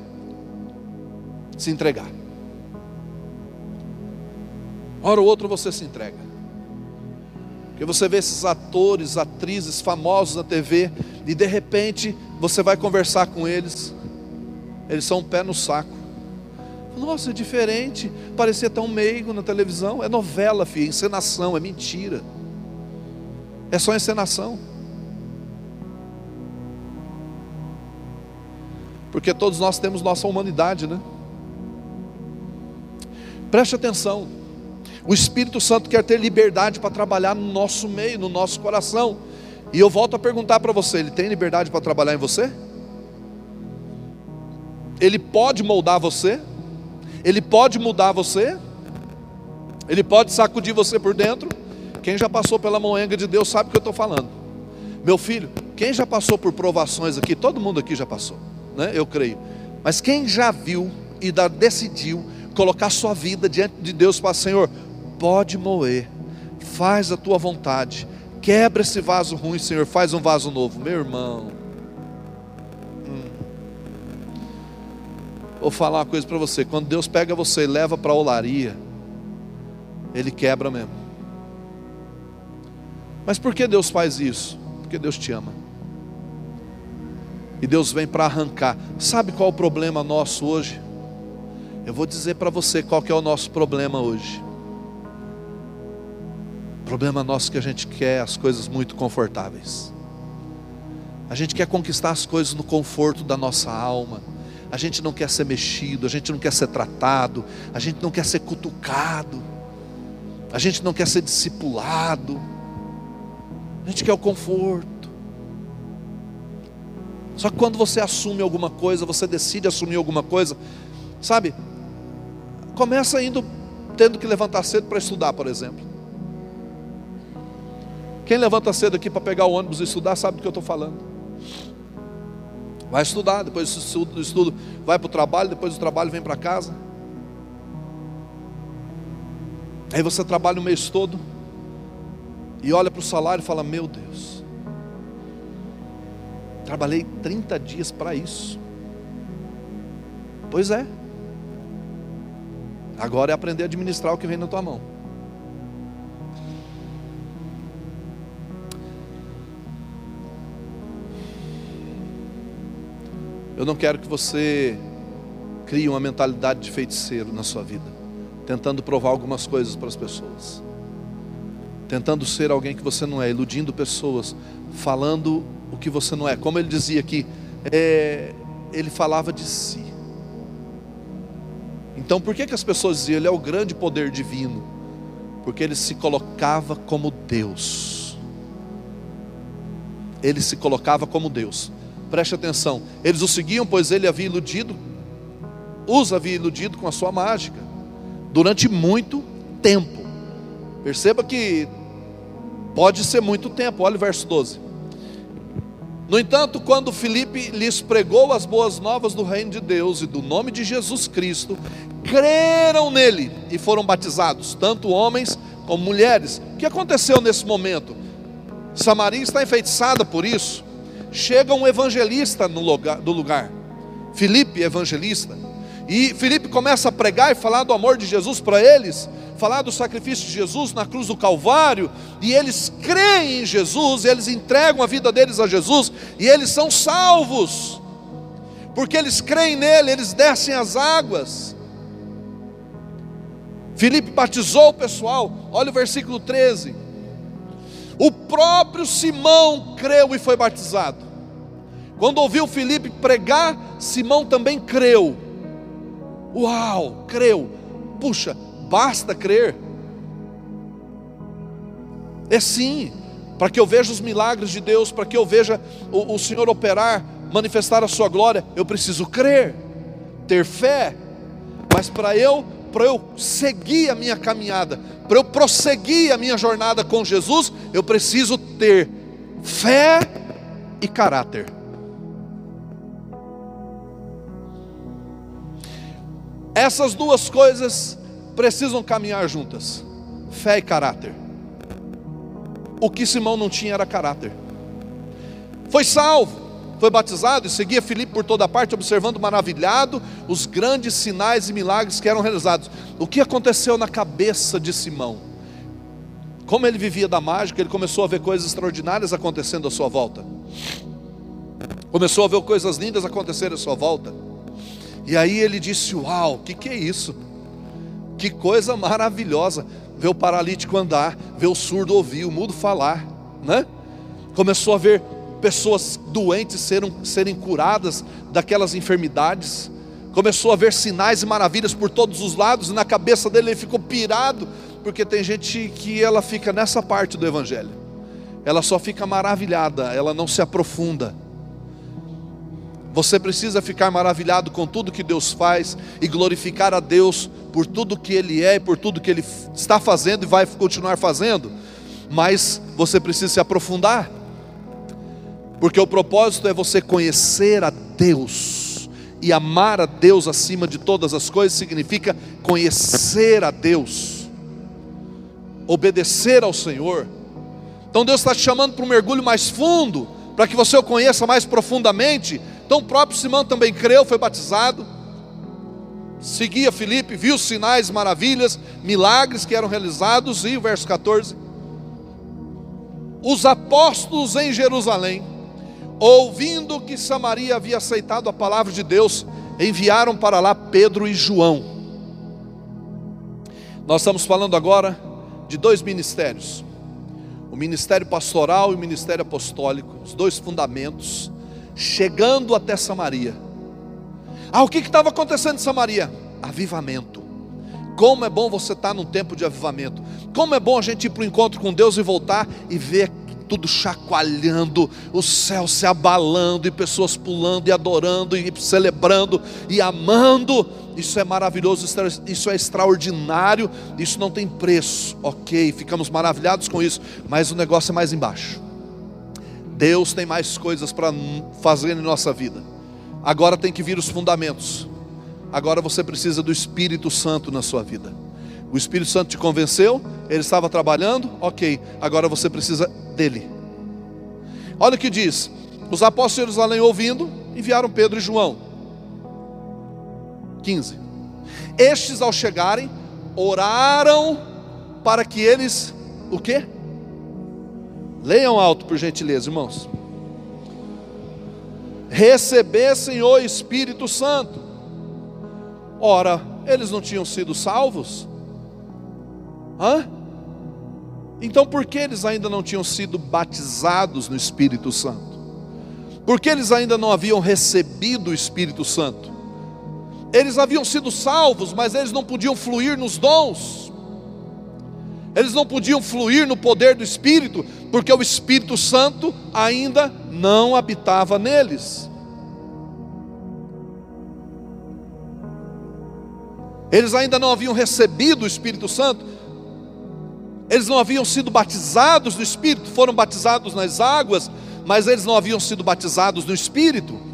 [SPEAKER 1] se entregar. Hora ou outra você se entrega. Porque você vê esses atores, atrizes famosos na TV, e de repente você vai conversar com eles, eles são um pé no saco. Nossa, é diferente. Parecia tão meigo na televisão. É novela, filho, encenação, é mentira. É só encenação. Porque todos nós temos nossa humanidade, né? Preste atenção. O Espírito Santo quer ter liberdade para trabalhar no nosso meio, no nosso coração. E eu volto a perguntar para você: ele tem liberdade para trabalhar em você? Ele pode moldar você? Ele pode mudar você, ele pode sacudir você por dentro. Quem já passou pela moenga de Deus sabe o que eu estou falando. Meu filho, quem já passou por provações aqui, todo mundo aqui já passou, né? Eu creio. Mas quem já viu e decidiu colocar sua vida diante de Deus para Senhor, pode moer, faz a tua vontade, quebra esse vaso ruim, Senhor, faz um vaso novo, meu irmão. Vou falar uma coisa para você: quando Deus pega você e leva para a olaria, Ele quebra mesmo. Mas por que Deus faz isso? Porque Deus te ama. E Deus vem para arrancar. Sabe qual é o problema nosso hoje? Eu vou dizer para você qual é o nosso problema hoje. O problema nosso é que a gente quer as coisas muito confortáveis. A gente quer conquistar as coisas no conforto da nossa alma. A gente não quer ser mexido, a gente não quer ser tratado, a gente não quer ser cutucado, a gente não quer ser discipulado, a gente quer o conforto. Só que quando você assume alguma coisa, você decide assumir alguma coisa, sabe? Começa indo tendo que levantar cedo para estudar, por exemplo. Quem levanta cedo aqui para pegar o ônibus e estudar sabe do que eu estou falando. Vai estudar, depois do estudo vai para o trabalho, depois do trabalho vem para casa. Aí você trabalha o mês todo e olha para o salário e fala: Meu Deus, trabalhei 30 dias para isso. Pois é, agora é aprender a administrar o que vem na tua mão. Eu não quero que você crie uma mentalidade de feiticeiro na sua vida, tentando provar algumas coisas para as pessoas, tentando ser alguém que você não é, iludindo pessoas, falando o que você não é. Como ele dizia aqui, é, ele falava de si. Então, por que, que as pessoas diziam ele é o grande poder divino? Porque ele se colocava como Deus. Ele se colocava como Deus preste atenção. Eles o seguiam, pois ele havia iludido, os havia iludido com a sua mágica, durante muito tempo. Perceba que pode ser muito tempo, olha o verso 12. No entanto, quando Filipe lhes pregou as boas novas do reino de Deus e do nome de Jesus Cristo, creram nele e foram batizados, tanto homens como mulheres. O que aconteceu nesse momento? Samaria está enfeitiçada por isso chega um evangelista no lugar, do lugar, Filipe, evangelista, e Filipe começa a pregar e falar do amor de Jesus para eles, falar do sacrifício de Jesus na cruz do Calvário, e eles creem em Jesus, eles entregam a vida deles a Jesus, e eles são salvos, porque eles creem nele, eles descem as águas. Filipe batizou o pessoal, olha o versículo 13. O próprio Simão creu e foi batizado. Quando ouviu Filipe pregar, Simão também creu. Uau, creu. Puxa, basta crer. É sim, para que eu veja os milagres de Deus, para que eu veja o, o Senhor operar, manifestar a sua glória, eu preciso crer, ter fé. Mas para eu, para eu seguir a minha caminhada, para eu prosseguir a minha jornada com Jesus, eu preciso ter fé e caráter. Essas duas coisas precisam caminhar juntas: fé e caráter. O que Simão não tinha era caráter. Foi salvo, foi batizado e seguia Filipe por toda parte, observando maravilhado os grandes sinais e milagres que eram realizados. O que aconteceu na cabeça de Simão? Como ele vivia da mágica, ele começou a ver coisas extraordinárias acontecendo à sua volta. Começou a ver coisas lindas acontecerem à sua volta. E aí ele disse: Uau, o que, que é isso? Que coisa maravilhosa. Ver o paralítico andar, ver o surdo ouvir, o mudo falar, né? Começou a ver pessoas doentes serem, serem curadas daquelas enfermidades. Começou a ver sinais e maravilhas por todos os lados, e na cabeça dele ele ficou pirado, porque tem gente que ela fica nessa parte do Evangelho, ela só fica maravilhada, ela não se aprofunda. Você precisa ficar maravilhado com tudo que Deus faz e glorificar a Deus por tudo que Ele é e por tudo que Ele está fazendo e vai continuar fazendo, mas você precisa se aprofundar porque o propósito é você conhecer a Deus, e amar a Deus acima de todas as coisas significa conhecer a Deus, obedecer ao Senhor. Então Deus está te chamando para um mergulho mais fundo, para que você o conheça mais profundamente. Então o próprio Simão também creu, foi batizado. seguia Filipe, viu sinais, maravilhas, milagres que eram realizados, e o verso 14: os apóstolos em Jerusalém, ouvindo que Samaria havia aceitado a palavra de Deus, enviaram para lá Pedro e João. Nós estamos falando agora de dois ministérios: o ministério pastoral e o ministério apostólico, os dois fundamentos, chegando até Samaria. Ah, o que estava acontecendo em Samaria? Avivamento. Como é bom você estar num tempo de avivamento. Como é bom a gente ir para o encontro com Deus e voltar e ver tudo chacoalhando, o céu se abalando, e pessoas pulando e adorando, e celebrando e amando. Isso é maravilhoso, isso é extraordinário, isso não tem preço, ok, ficamos maravilhados com isso, mas o negócio é mais embaixo. Deus tem mais coisas para fazer em nossa vida. Agora tem que vir os fundamentos. Agora você precisa do Espírito Santo na sua vida. O Espírito Santo te convenceu, ele estava trabalhando, ok, agora você precisa dele. Olha o que diz: os apóstolos de Jerusalém ouvindo, enviaram Pedro e João. 15. Estes ao chegarem, oraram para que eles, o quê? Leiam alto, por gentileza, irmãos. Recebessem o Espírito Santo. Ora, eles não tinham sido salvos? Hã? Então por que eles ainda não tinham sido batizados no Espírito Santo? Por que eles ainda não haviam recebido o Espírito Santo? Eles haviam sido salvos, mas eles não podiam fluir nos dons. Eles não podiam fluir no poder do Espírito, porque o Espírito Santo ainda não habitava neles. Eles ainda não haviam recebido o Espírito Santo, eles não haviam sido batizados no Espírito, foram batizados nas águas, mas eles não haviam sido batizados no Espírito.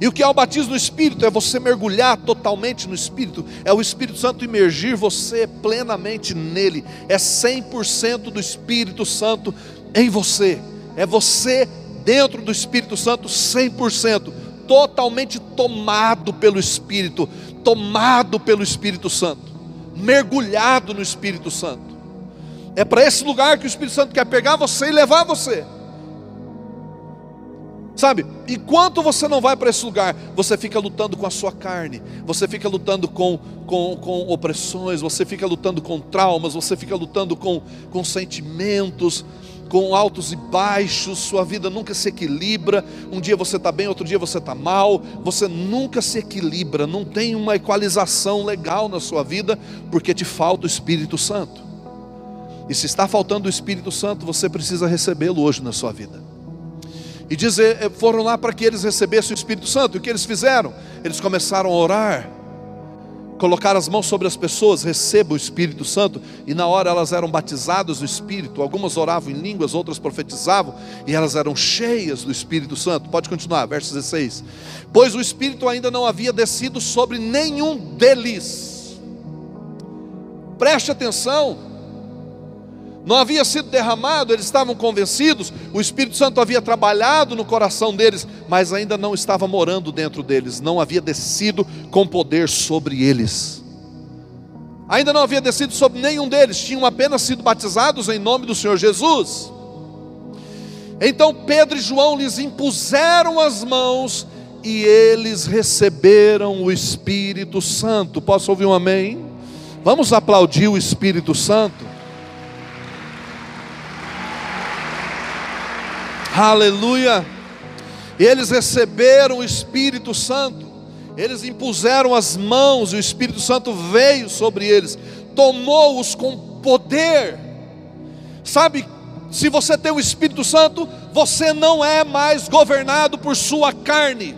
[SPEAKER 1] E o que é o batismo no Espírito? É você mergulhar totalmente no Espírito, é o Espírito Santo imergir você plenamente nele, é 100% do Espírito Santo em você, é você dentro do Espírito Santo 100%, totalmente tomado pelo Espírito, tomado pelo Espírito Santo, mergulhado no Espírito Santo. É para esse lugar que o Espírito Santo quer pegar você e levar você. Sabe, enquanto você não vai para esse lugar, você fica lutando com a sua carne, você fica lutando com, com, com opressões, você fica lutando com traumas, você fica lutando com, com sentimentos, com altos e baixos, sua vida nunca se equilibra. Um dia você está bem, outro dia você está mal, você nunca se equilibra, não tem uma equalização legal na sua vida, porque te falta o Espírito Santo. E se está faltando o Espírito Santo, você precisa recebê-lo hoje na sua vida. E dizer, eh, foram lá para que eles recebessem o Espírito Santo. E o que eles fizeram? Eles começaram a orar, colocar as mãos sobre as pessoas, receba o Espírito Santo, e na hora elas eram batizadas no Espírito, algumas oravam em línguas, outras profetizavam, e elas eram cheias do Espírito Santo. Pode continuar, verso 16. Pois o Espírito ainda não havia descido sobre nenhum deles. Preste atenção, não havia sido derramado, eles estavam convencidos, o Espírito Santo havia trabalhado no coração deles, mas ainda não estava morando dentro deles, não havia descido com poder sobre eles. Ainda não havia descido sobre nenhum deles, tinham apenas sido batizados em nome do Senhor Jesus. Então Pedro e João lhes impuseram as mãos e eles receberam o Espírito Santo. Posso ouvir um amém? Vamos aplaudir o Espírito Santo. Aleluia. Eles receberam o Espírito Santo. Eles impuseram as mãos e o Espírito Santo veio sobre eles, tomou-os com poder. Sabe, se você tem o Espírito Santo, você não é mais governado por sua carne,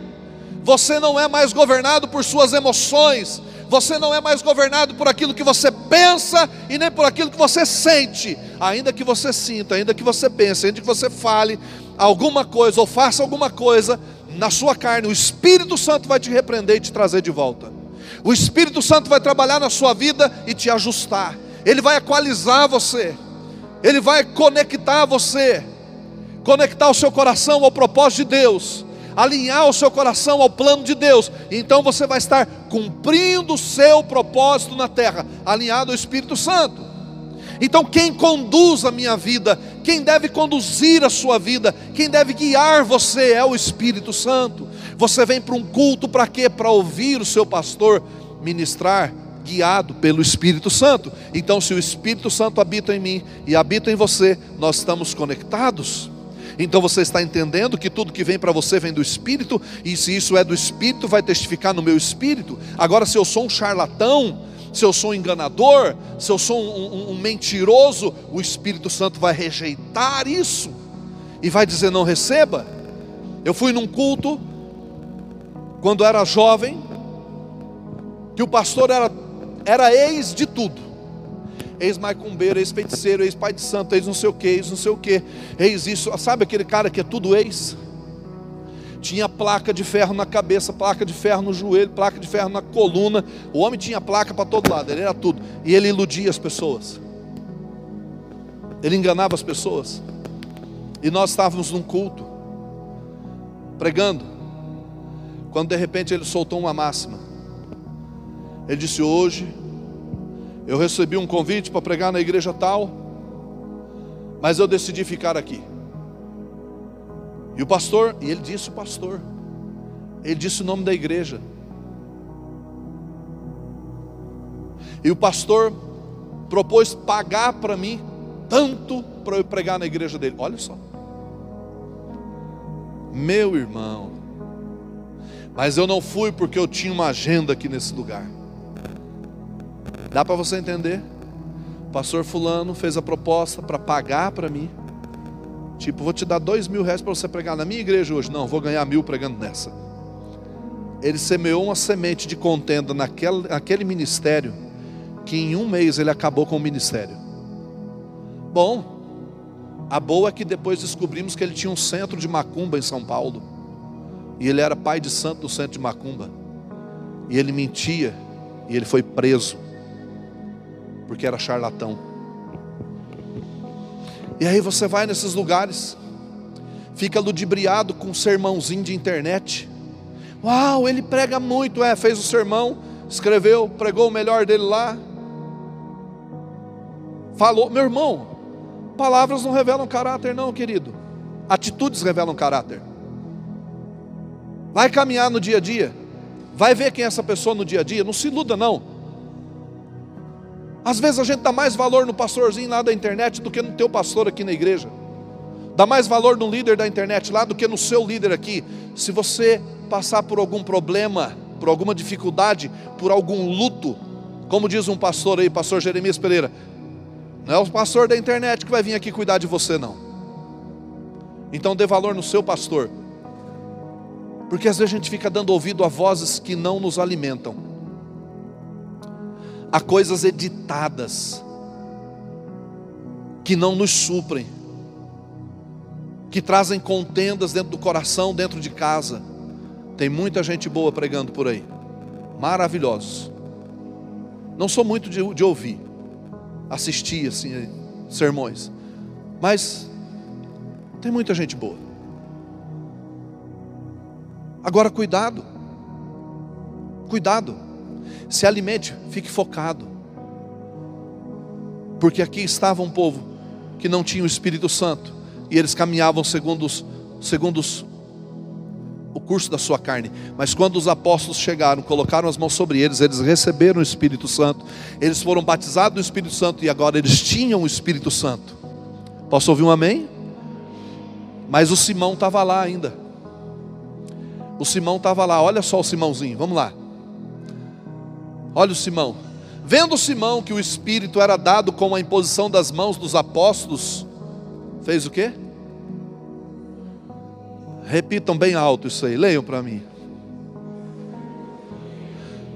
[SPEAKER 1] você não é mais governado por suas emoções, você não é mais governado por aquilo que você pensa e nem por aquilo que você sente, ainda que você sinta, ainda que você pense, ainda que você fale, alguma coisa ou faça alguma coisa na sua carne, o Espírito Santo vai te repreender e te trazer de volta. O Espírito Santo vai trabalhar na sua vida e te ajustar. Ele vai equalizar você. Ele vai conectar você. Conectar o seu coração ao propósito de Deus. Alinhar o seu coração ao plano de Deus, então você vai estar cumprindo o seu propósito na terra, alinhado ao Espírito Santo. Então, quem conduz a minha vida, quem deve conduzir a sua vida, quem deve guiar você é o Espírito Santo. Você vem para um culto para quê? Para ouvir o seu pastor ministrar, guiado pelo Espírito Santo. Então, se o Espírito Santo habita em mim e habita em você, nós estamos conectados. Então você está entendendo que tudo que vem para você vem do Espírito, e se isso é do Espírito, vai testificar no meu espírito. Agora, se eu sou um charlatão, se eu sou um enganador, se eu sou um, um, um mentiroso, o Espírito Santo vai rejeitar isso e vai dizer: não receba. Eu fui num culto, quando era jovem, que o pastor era, era ex de tudo ex-macumbeiro, ex-feiticeiro, ex-pai de santo, ex não sei o que, ex não sei o que, ex isso, sabe aquele cara que é tudo ex? Tinha placa de ferro na cabeça, placa de ferro no joelho, placa de ferro na coluna. O homem tinha placa para todo lado, ele era tudo. E ele iludia as pessoas. Ele enganava as pessoas. E nós estávamos num culto, pregando, quando de repente ele soltou uma máxima. Ele disse: Hoje eu recebi um convite para pregar na igreja tal, mas eu decidi ficar aqui. E o pastor, e ele disse o pastor, ele disse o nome da igreja. E o pastor propôs pagar para mim tanto para eu pregar na igreja dele. Olha só. Meu irmão. Mas eu não fui porque eu tinha uma agenda aqui nesse lugar. Dá para você entender? O pastor Fulano fez a proposta para pagar para mim. Tipo, vou te dar dois mil reais para você pregar na minha igreja hoje. Não, vou ganhar mil pregando nessa. Ele semeou uma semente de contenda naquele, naquele ministério, que em um mês ele acabou com o ministério. Bom, a boa é que depois descobrimos que ele tinha um centro de macumba em São Paulo. E ele era pai de santo do centro de macumba. E ele mentia. E ele foi preso porque era charlatão. E aí você vai nesses lugares, fica ludibriado com um sermãozinho de internet. Uau, ele prega muito, é, fez o sermão, escreveu, pregou o melhor dele lá. Falou, meu irmão, palavras não revelam caráter, não, querido. Atitudes revelam caráter. Vai caminhar no dia a dia, vai ver quem é essa pessoa no dia a dia, não se iluda, não. Às vezes a gente dá mais valor no pastorzinho lá da internet do que no teu pastor aqui na igreja. Dá mais valor no líder da internet lá do que no seu líder aqui. Se você passar por algum problema, por alguma dificuldade, por algum luto, como diz um pastor aí, pastor Jeremias Pereira, não é o pastor da internet que vai vir aqui cuidar de você, não. Então dê valor no seu pastor. Porque às vezes a gente fica dando ouvido a vozes que não nos alimentam a coisas editadas que não nos suprem, que trazem contendas dentro do coração, dentro de casa. Tem muita gente boa pregando por aí, maravilhosos. Não sou muito de, de ouvir, assistir assim sermões, mas tem muita gente boa. Agora cuidado, cuidado. Se alimente, fique focado. Porque aqui estava um povo que não tinha o Espírito Santo e eles caminhavam segundo, os, segundo os, o curso da sua carne. Mas quando os apóstolos chegaram, colocaram as mãos sobre eles, eles receberam o Espírito Santo, eles foram batizados no Espírito Santo e agora eles tinham o Espírito Santo. Posso ouvir um amém? Mas o Simão estava lá ainda. O Simão estava lá, olha só o Simãozinho, vamos lá. Olha o Simão. Vendo Simão que o Espírito era dado com a imposição das mãos dos apóstolos, fez o quê? Repitam bem alto isso aí, leiam para mim.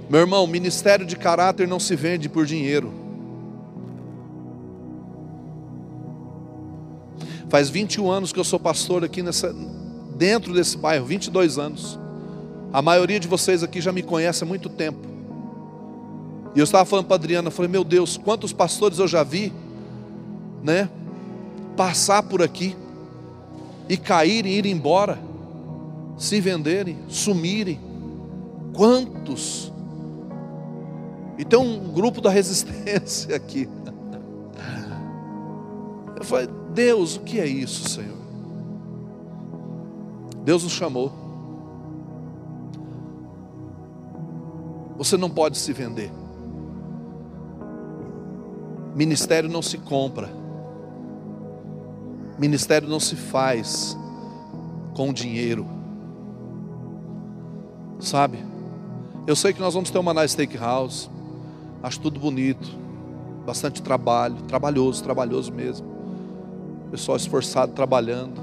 [SPEAKER 1] Meu irmão, ministério de caráter não se vende por dinheiro. Faz 21 anos que eu sou pastor aqui nessa, dentro desse bairro, 22 anos. A maioria de vocês aqui já me conhece há muito tempo. E eu estava falando para a Adriana, eu falei, meu Deus, quantos pastores eu já vi, né? Passar por aqui e cair e ir embora, se venderem, sumirem. Quantos? E tem um grupo da [LAUGHS] resistência aqui. Eu falei, Deus, o que é isso, Senhor? Deus nos chamou. Você não pode se vender. Ministério não se compra. Ministério não se faz com dinheiro. Sabe? Eu sei que nós vamos ter uma nice steakhouse. Acho tudo bonito. Bastante trabalho, trabalhoso, trabalhoso mesmo. Pessoal esforçado trabalhando.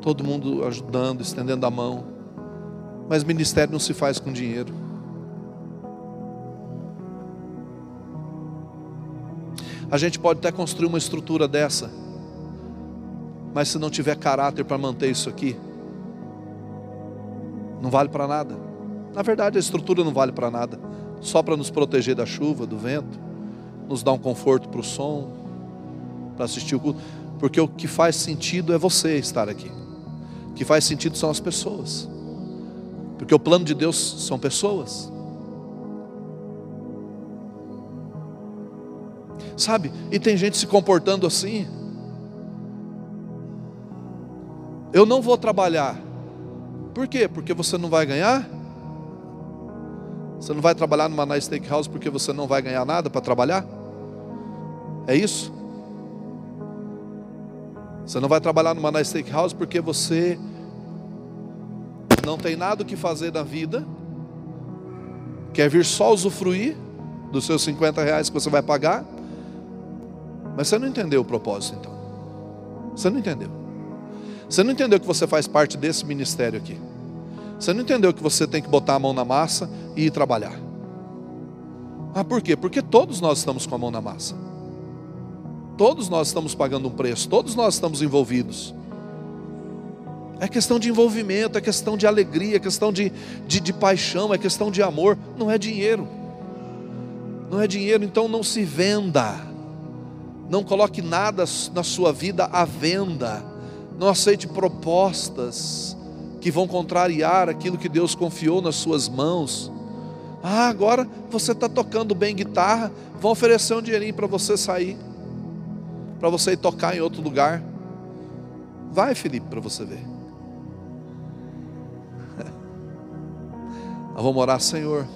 [SPEAKER 1] Todo mundo ajudando, estendendo a mão. Mas ministério não se faz com dinheiro. A gente pode até construir uma estrutura dessa, mas se não tiver caráter para manter isso aqui, não vale para nada. Na verdade, a estrutura não vale para nada, só para nos proteger da chuva, do vento, nos dar um conforto para o som, para assistir o culto, porque o que faz sentido é você estar aqui. O que faz sentido são as pessoas. Porque o plano de Deus são pessoas. Sabe? E tem gente se comportando assim. Eu não vou trabalhar. Por quê? Porque você não vai ganhar? Você não vai trabalhar numa nice steakhouse porque você não vai ganhar nada para trabalhar? É isso? Você não vai trabalhar numa nice steakhouse porque você não tem nada o que fazer na vida, quer vir só usufruir dos seus 50 reais que você vai pagar, mas você não entendeu o propósito então. Você não entendeu. Você não entendeu que você faz parte desse ministério aqui. Você não entendeu que você tem que botar a mão na massa e ir trabalhar. Ah, por quê? Porque todos nós estamos com a mão na massa. Todos nós estamos pagando um preço, todos nós estamos envolvidos. É questão de envolvimento, é questão de alegria, é questão de, de, de, paixão, é questão de amor, não é dinheiro. Não é dinheiro, então não se venda. Não coloque nada na sua vida à venda. Não aceite propostas que vão contrariar aquilo que Deus confiou nas suas mãos. Ah, agora você está tocando bem guitarra, vão oferecer um dinheirinho para você sair, para você ir tocar em outro lugar. Vai, Felipe, para você ver. Nós [LAUGHS] vamos orar, Senhor,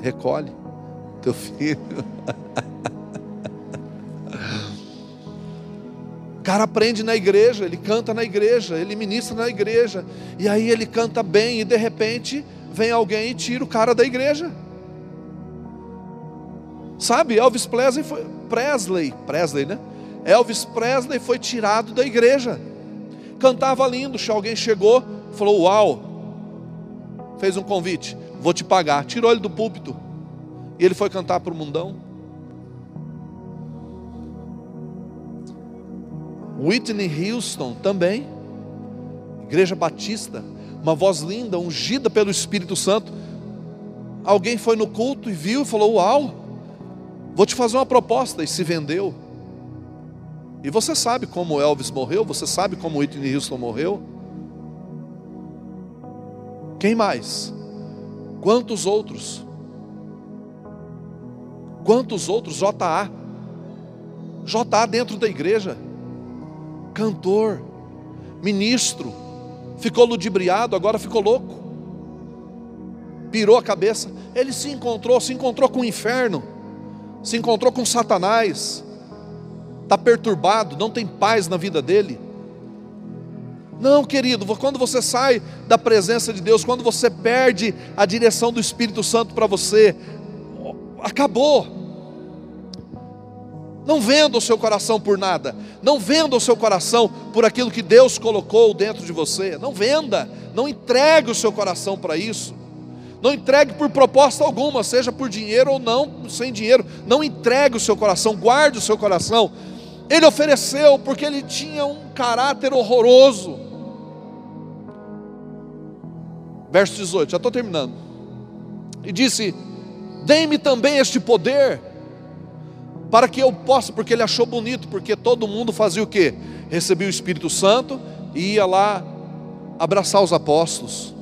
[SPEAKER 1] recolhe teu filho. [LAUGHS] cara aprende na igreja, ele canta na igreja, ele ministra na igreja, e aí ele canta bem, e de repente vem alguém e tira o cara da igreja. Sabe, Elvis Presley foi, Presley, Presley, né? Elvis Presley foi tirado da igreja. Cantava lindo, alguém chegou, falou: Uau, fez um convite, vou te pagar. Tirou ele do púlpito. E ele foi cantar para o mundão. Whitney Houston também, Igreja Batista, uma voz linda, ungida pelo Espírito Santo. Alguém foi no culto e viu e falou: Uau, vou te fazer uma proposta. E se vendeu. E você sabe como Elvis morreu, você sabe como Whitney Houston morreu. Quem mais? Quantos outros? Quantos outros? JA. JA dentro da igreja. Cantor, ministro, ficou ludibriado, agora ficou louco. Pirou a cabeça. Ele se encontrou, se encontrou com o inferno, se encontrou com Satanás. Está perturbado, não tem paz na vida dele. Não, querido, quando você sai da presença de Deus, quando você perde a direção do Espírito Santo para você, acabou. Não venda o seu coração por nada. Não venda o seu coração por aquilo que Deus colocou dentro de você. Não venda. Não entregue o seu coração para isso. Não entregue por proposta alguma, seja por dinheiro ou não, sem dinheiro. Não entregue o seu coração, guarde o seu coração. Ele ofereceu porque ele tinha um caráter horroroso. Verso 18, já estou terminando. E disse: Dê-me também este poder, para que eu possa, porque ele achou bonito, porque todo mundo fazia o que? Recebia o Espírito Santo e ia lá abraçar os apóstolos,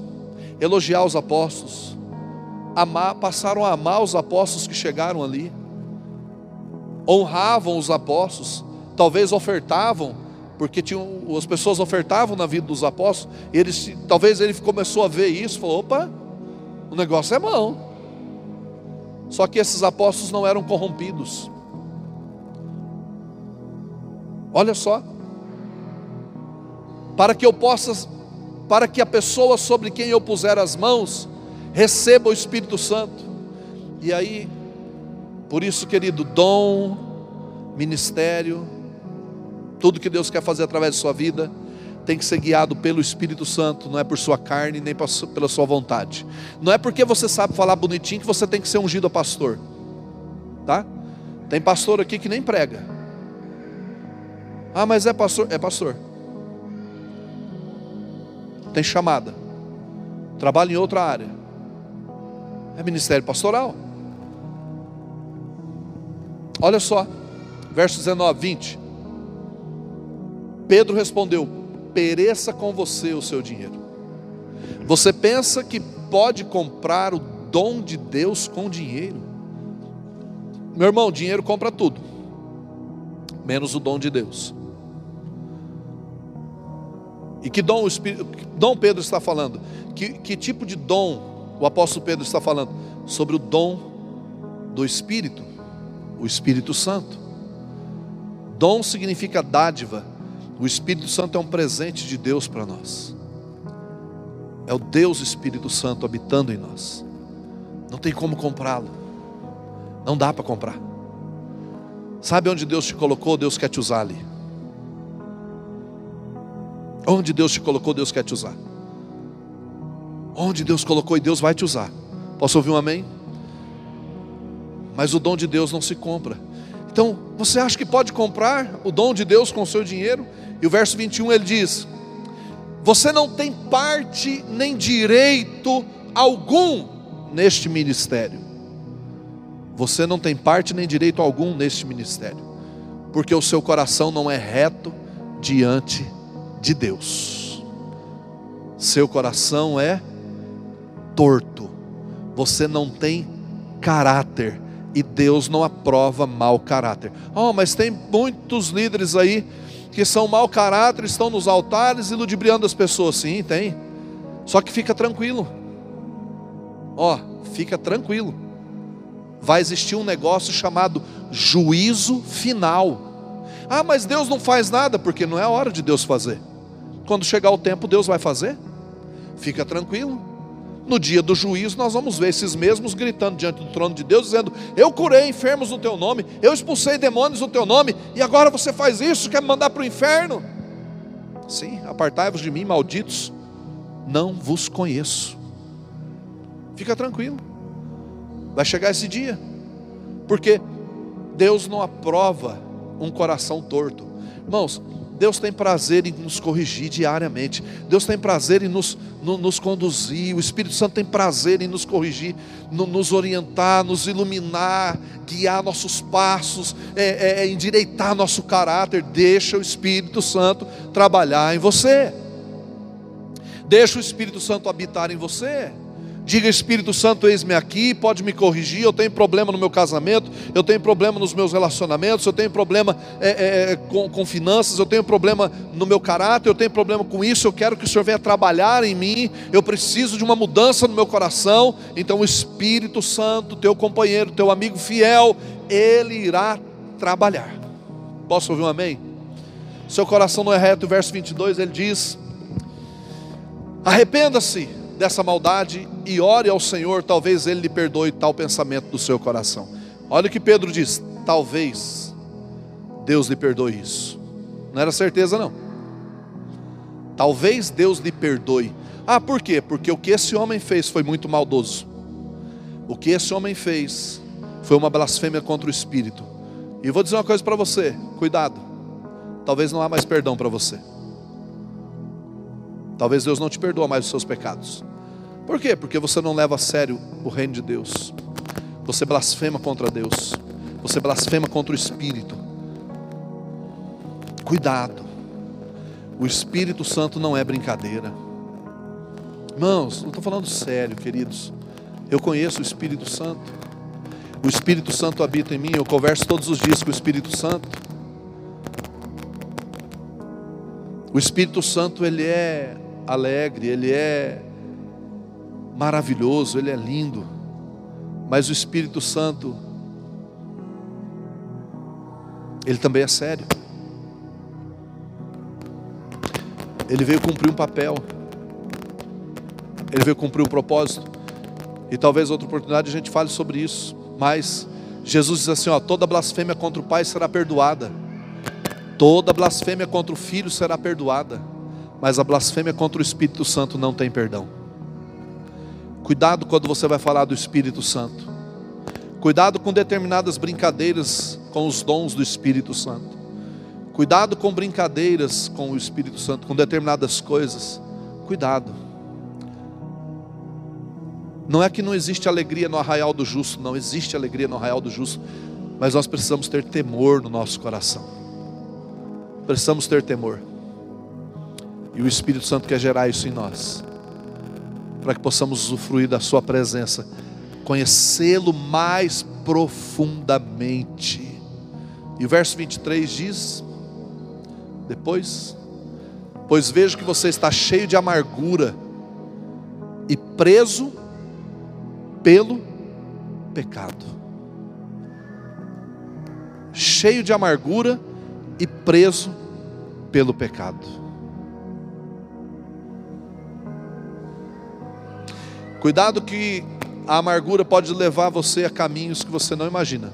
[SPEAKER 1] elogiar os apóstolos, amar, passaram a amar os apóstolos que chegaram ali, honravam os apóstolos, talvez ofertavam, porque tinham, as pessoas ofertavam na vida dos apóstolos, e eles, talvez ele começou a ver isso, falou: opa, o negócio é bom. Só que esses apóstolos não eram corrompidos. Olha só, para que eu possa, para que a pessoa sobre quem eu puser as mãos receba o Espírito Santo. E aí, por isso, querido, dom, ministério, tudo que Deus quer fazer através de sua vida, tem que ser guiado pelo Espírito Santo, não é por sua carne nem pela sua vontade. Não é porque você sabe falar bonitinho que você tem que ser ungido a pastor, tá? Tem pastor aqui que nem prega. Ah, mas é pastor? É pastor. Tem chamada. Trabalha em outra área. É ministério pastoral. Olha só, verso 19, 20. Pedro respondeu: Pereça com você o seu dinheiro. Você pensa que pode comprar o dom de Deus com dinheiro? Meu irmão, dinheiro compra tudo, menos o dom de Deus. E que dom, o Espírito, dom Pedro está falando? Que, que tipo de dom o apóstolo Pedro está falando? Sobre o dom do Espírito, o Espírito Santo. Dom significa dádiva. O Espírito Santo é um presente de Deus para nós. É o Deus Espírito Santo habitando em nós. Não tem como comprá-lo. Não dá para comprar. Sabe onde Deus te colocou? Deus quer te usar ali. Onde Deus te colocou, Deus quer te usar. Onde Deus colocou e Deus vai te usar. Posso ouvir um amém? Mas o dom de Deus não se compra. Então, você acha que pode comprar o dom de Deus com o seu dinheiro? E o verso 21 ele diz: Você não tem parte nem direito algum neste ministério. Você não tem parte nem direito algum neste ministério, porque o seu coração não é reto diante de de Deus. Seu coração é torto. Você não tem caráter e Deus não aprova mau caráter. Oh, mas tem muitos líderes aí que são mau caráter, estão nos altares e ludibriando as pessoas. Sim, tem. Só que fica tranquilo. Ó, oh, fica tranquilo. Vai existir um negócio chamado juízo final. Ah, mas Deus não faz nada porque não é a hora de Deus fazer. Quando chegar o tempo, Deus vai fazer. Fica tranquilo. No dia do juízo, nós vamos ver esses mesmos gritando diante do trono de Deus, dizendo: Eu curei enfermos no teu nome, eu expulsei demônios no teu nome, e agora você faz isso, quer me mandar para o inferno? Sim, apartai-vos de mim, malditos, não vos conheço. Fica tranquilo, vai chegar esse dia, porque Deus não aprova um coração torto. Irmãos, Deus tem prazer em nos corrigir diariamente. Deus tem prazer em nos, no, nos conduzir. O Espírito Santo tem prazer em nos corrigir, no, nos orientar, nos iluminar, guiar nossos passos, é, é, é, endireitar nosso caráter. Deixa o Espírito Santo trabalhar em você. Deixa o Espírito Santo habitar em você. Diga Espírito Santo, eis-me aqui, pode me corrigir. Eu tenho problema no meu casamento, eu tenho problema nos meus relacionamentos, eu tenho problema é, é, com, com finanças, eu tenho problema no meu caráter, eu tenho problema com isso. Eu quero que o Senhor venha trabalhar em mim. Eu preciso de uma mudança no meu coração. Então, o Espírito Santo, teu companheiro, teu amigo fiel, ele irá trabalhar. Posso ouvir um amém? Seu coração não é reto, verso 22 ele diz: Arrependa-se dessa maldade e ore ao Senhor, talvez Ele lhe perdoe tal pensamento do seu coração. Olha o que Pedro diz: talvez Deus lhe perdoe isso. Não era certeza, não. Talvez Deus lhe perdoe. Ah, por quê? Porque o que esse homem fez foi muito maldoso. O que esse homem fez foi uma blasfêmia contra o Espírito. E vou dizer uma coisa para você: cuidado. Talvez não há mais perdão para você. Talvez Deus não te perdoa mais os seus pecados. Por quê? Porque você não leva a sério o reino de Deus. Você blasfema contra Deus. Você blasfema contra o Espírito. Cuidado. O Espírito Santo não é brincadeira. Irmãos, não estou falando sério, queridos. Eu conheço o Espírito Santo. O Espírito Santo habita em mim. Eu converso todos os dias com o Espírito Santo. O Espírito Santo, ele é alegre, ele é maravilhoso, ele é lindo. Mas o Espírito Santo, ele também é sério. Ele veio cumprir um papel. Ele veio cumprir um propósito. E talvez outra oportunidade a gente fale sobre isso. Mas Jesus diz assim: ó, toda blasfêmia contra o Pai será perdoada. Toda blasfêmia contra o Filho será perdoada. Mas a blasfêmia contra o Espírito Santo não tem perdão. Cuidado quando você vai falar do Espírito Santo. Cuidado com determinadas brincadeiras com os dons do Espírito Santo. Cuidado com brincadeiras com o Espírito Santo, com determinadas coisas. Cuidado. Não é que não existe alegria no arraial do justo, não existe alegria no arraial do justo, mas nós precisamos ter temor no nosso coração. Precisamos ter temor. E o Espírito Santo quer gerar isso em nós, para que possamos usufruir da Sua presença, conhecê-lo mais profundamente. E o verso 23 diz: depois, pois vejo que você está cheio de amargura e preso pelo pecado. Cheio de amargura e preso pelo pecado. Cuidado que a amargura pode levar você a caminhos que você não imagina.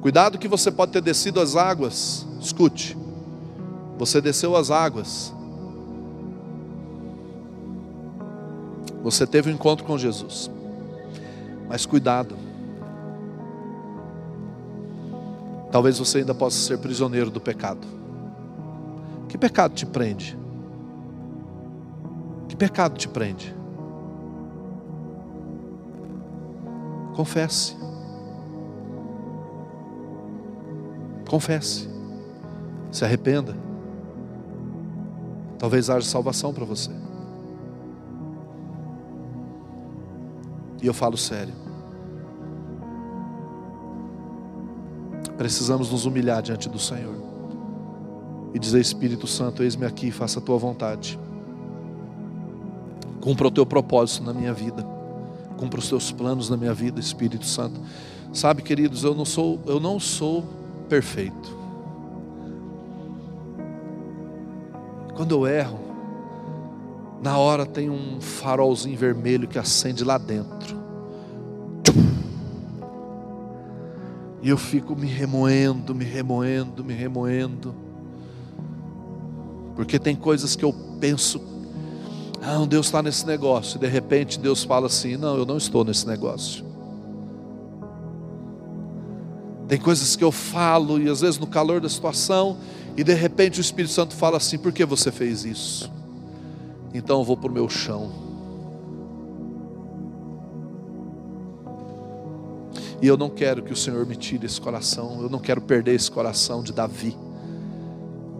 [SPEAKER 1] Cuidado que você pode ter descido as águas. Escute. Você desceu as águas. Você teve um encontro com Jesus. Mas cuidado. Talvez você ainda possa ser prisioneiro do pecado. Que pecado te prende? Pecado te prende? Confesse. Confesse. Se arrependa. Talvez haja salvação para você. E eu falo sério. Precisamos nos humilhar diante do Senhor e dizer: Espírito Santo, eis-me aqui, faça a tua vontade. Cumpra o teu propósito na minha vida. Cumpra os teus planos na minha vida, Espírito Santo. Sabe, queridos, eu não sou, eu não sou perfeito. Quando eu erro, na hora tem um farolzinho vermelho que acende lá dentro. E eu fico me remoendo, me remoendo, me remoendo. Porque tem coisas que eu penso, ah, Deus está nesse negócio. E de repente Deus fala assim: não, eu não estou nesse negócio. Tem coisas que eu falo e às vezes no calor da situação, e de repente o Espírito Santo fala assim: por que você fez isso? Então eu vou para o meu chão. E eu não quero que o Senhor me tire esse coração, eu não quero perder esse coração de Davi.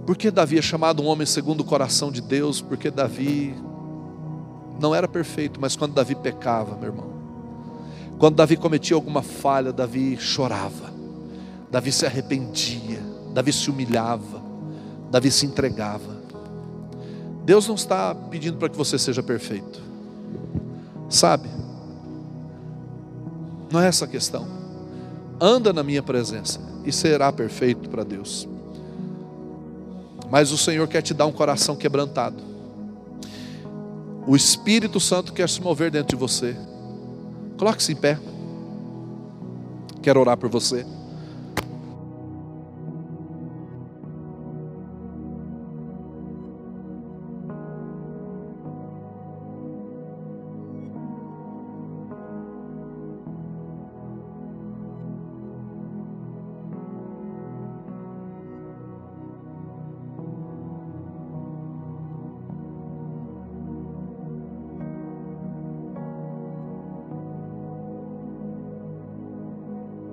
[SPEAKER 1] Porque Davi é chamado um homem segundo o coração de Deus? Porque Davi não era perfeito, mas quando Davi pecava, meu irmão, quando Davi cometia alguma falha, Davi chorava. Davi se arrependia, Davi se humilhava, Davi se entregava. Deus não está pedindo para que você seja perfeito, sabe? Não é essa a questão. Anda na minha presença e será perfeito para Deus. Mas o Senhor quer te dar um coração quebrantado. O Espírito Santo quer se mover dentro de você. Coloque-se em pé. Quero orar por você.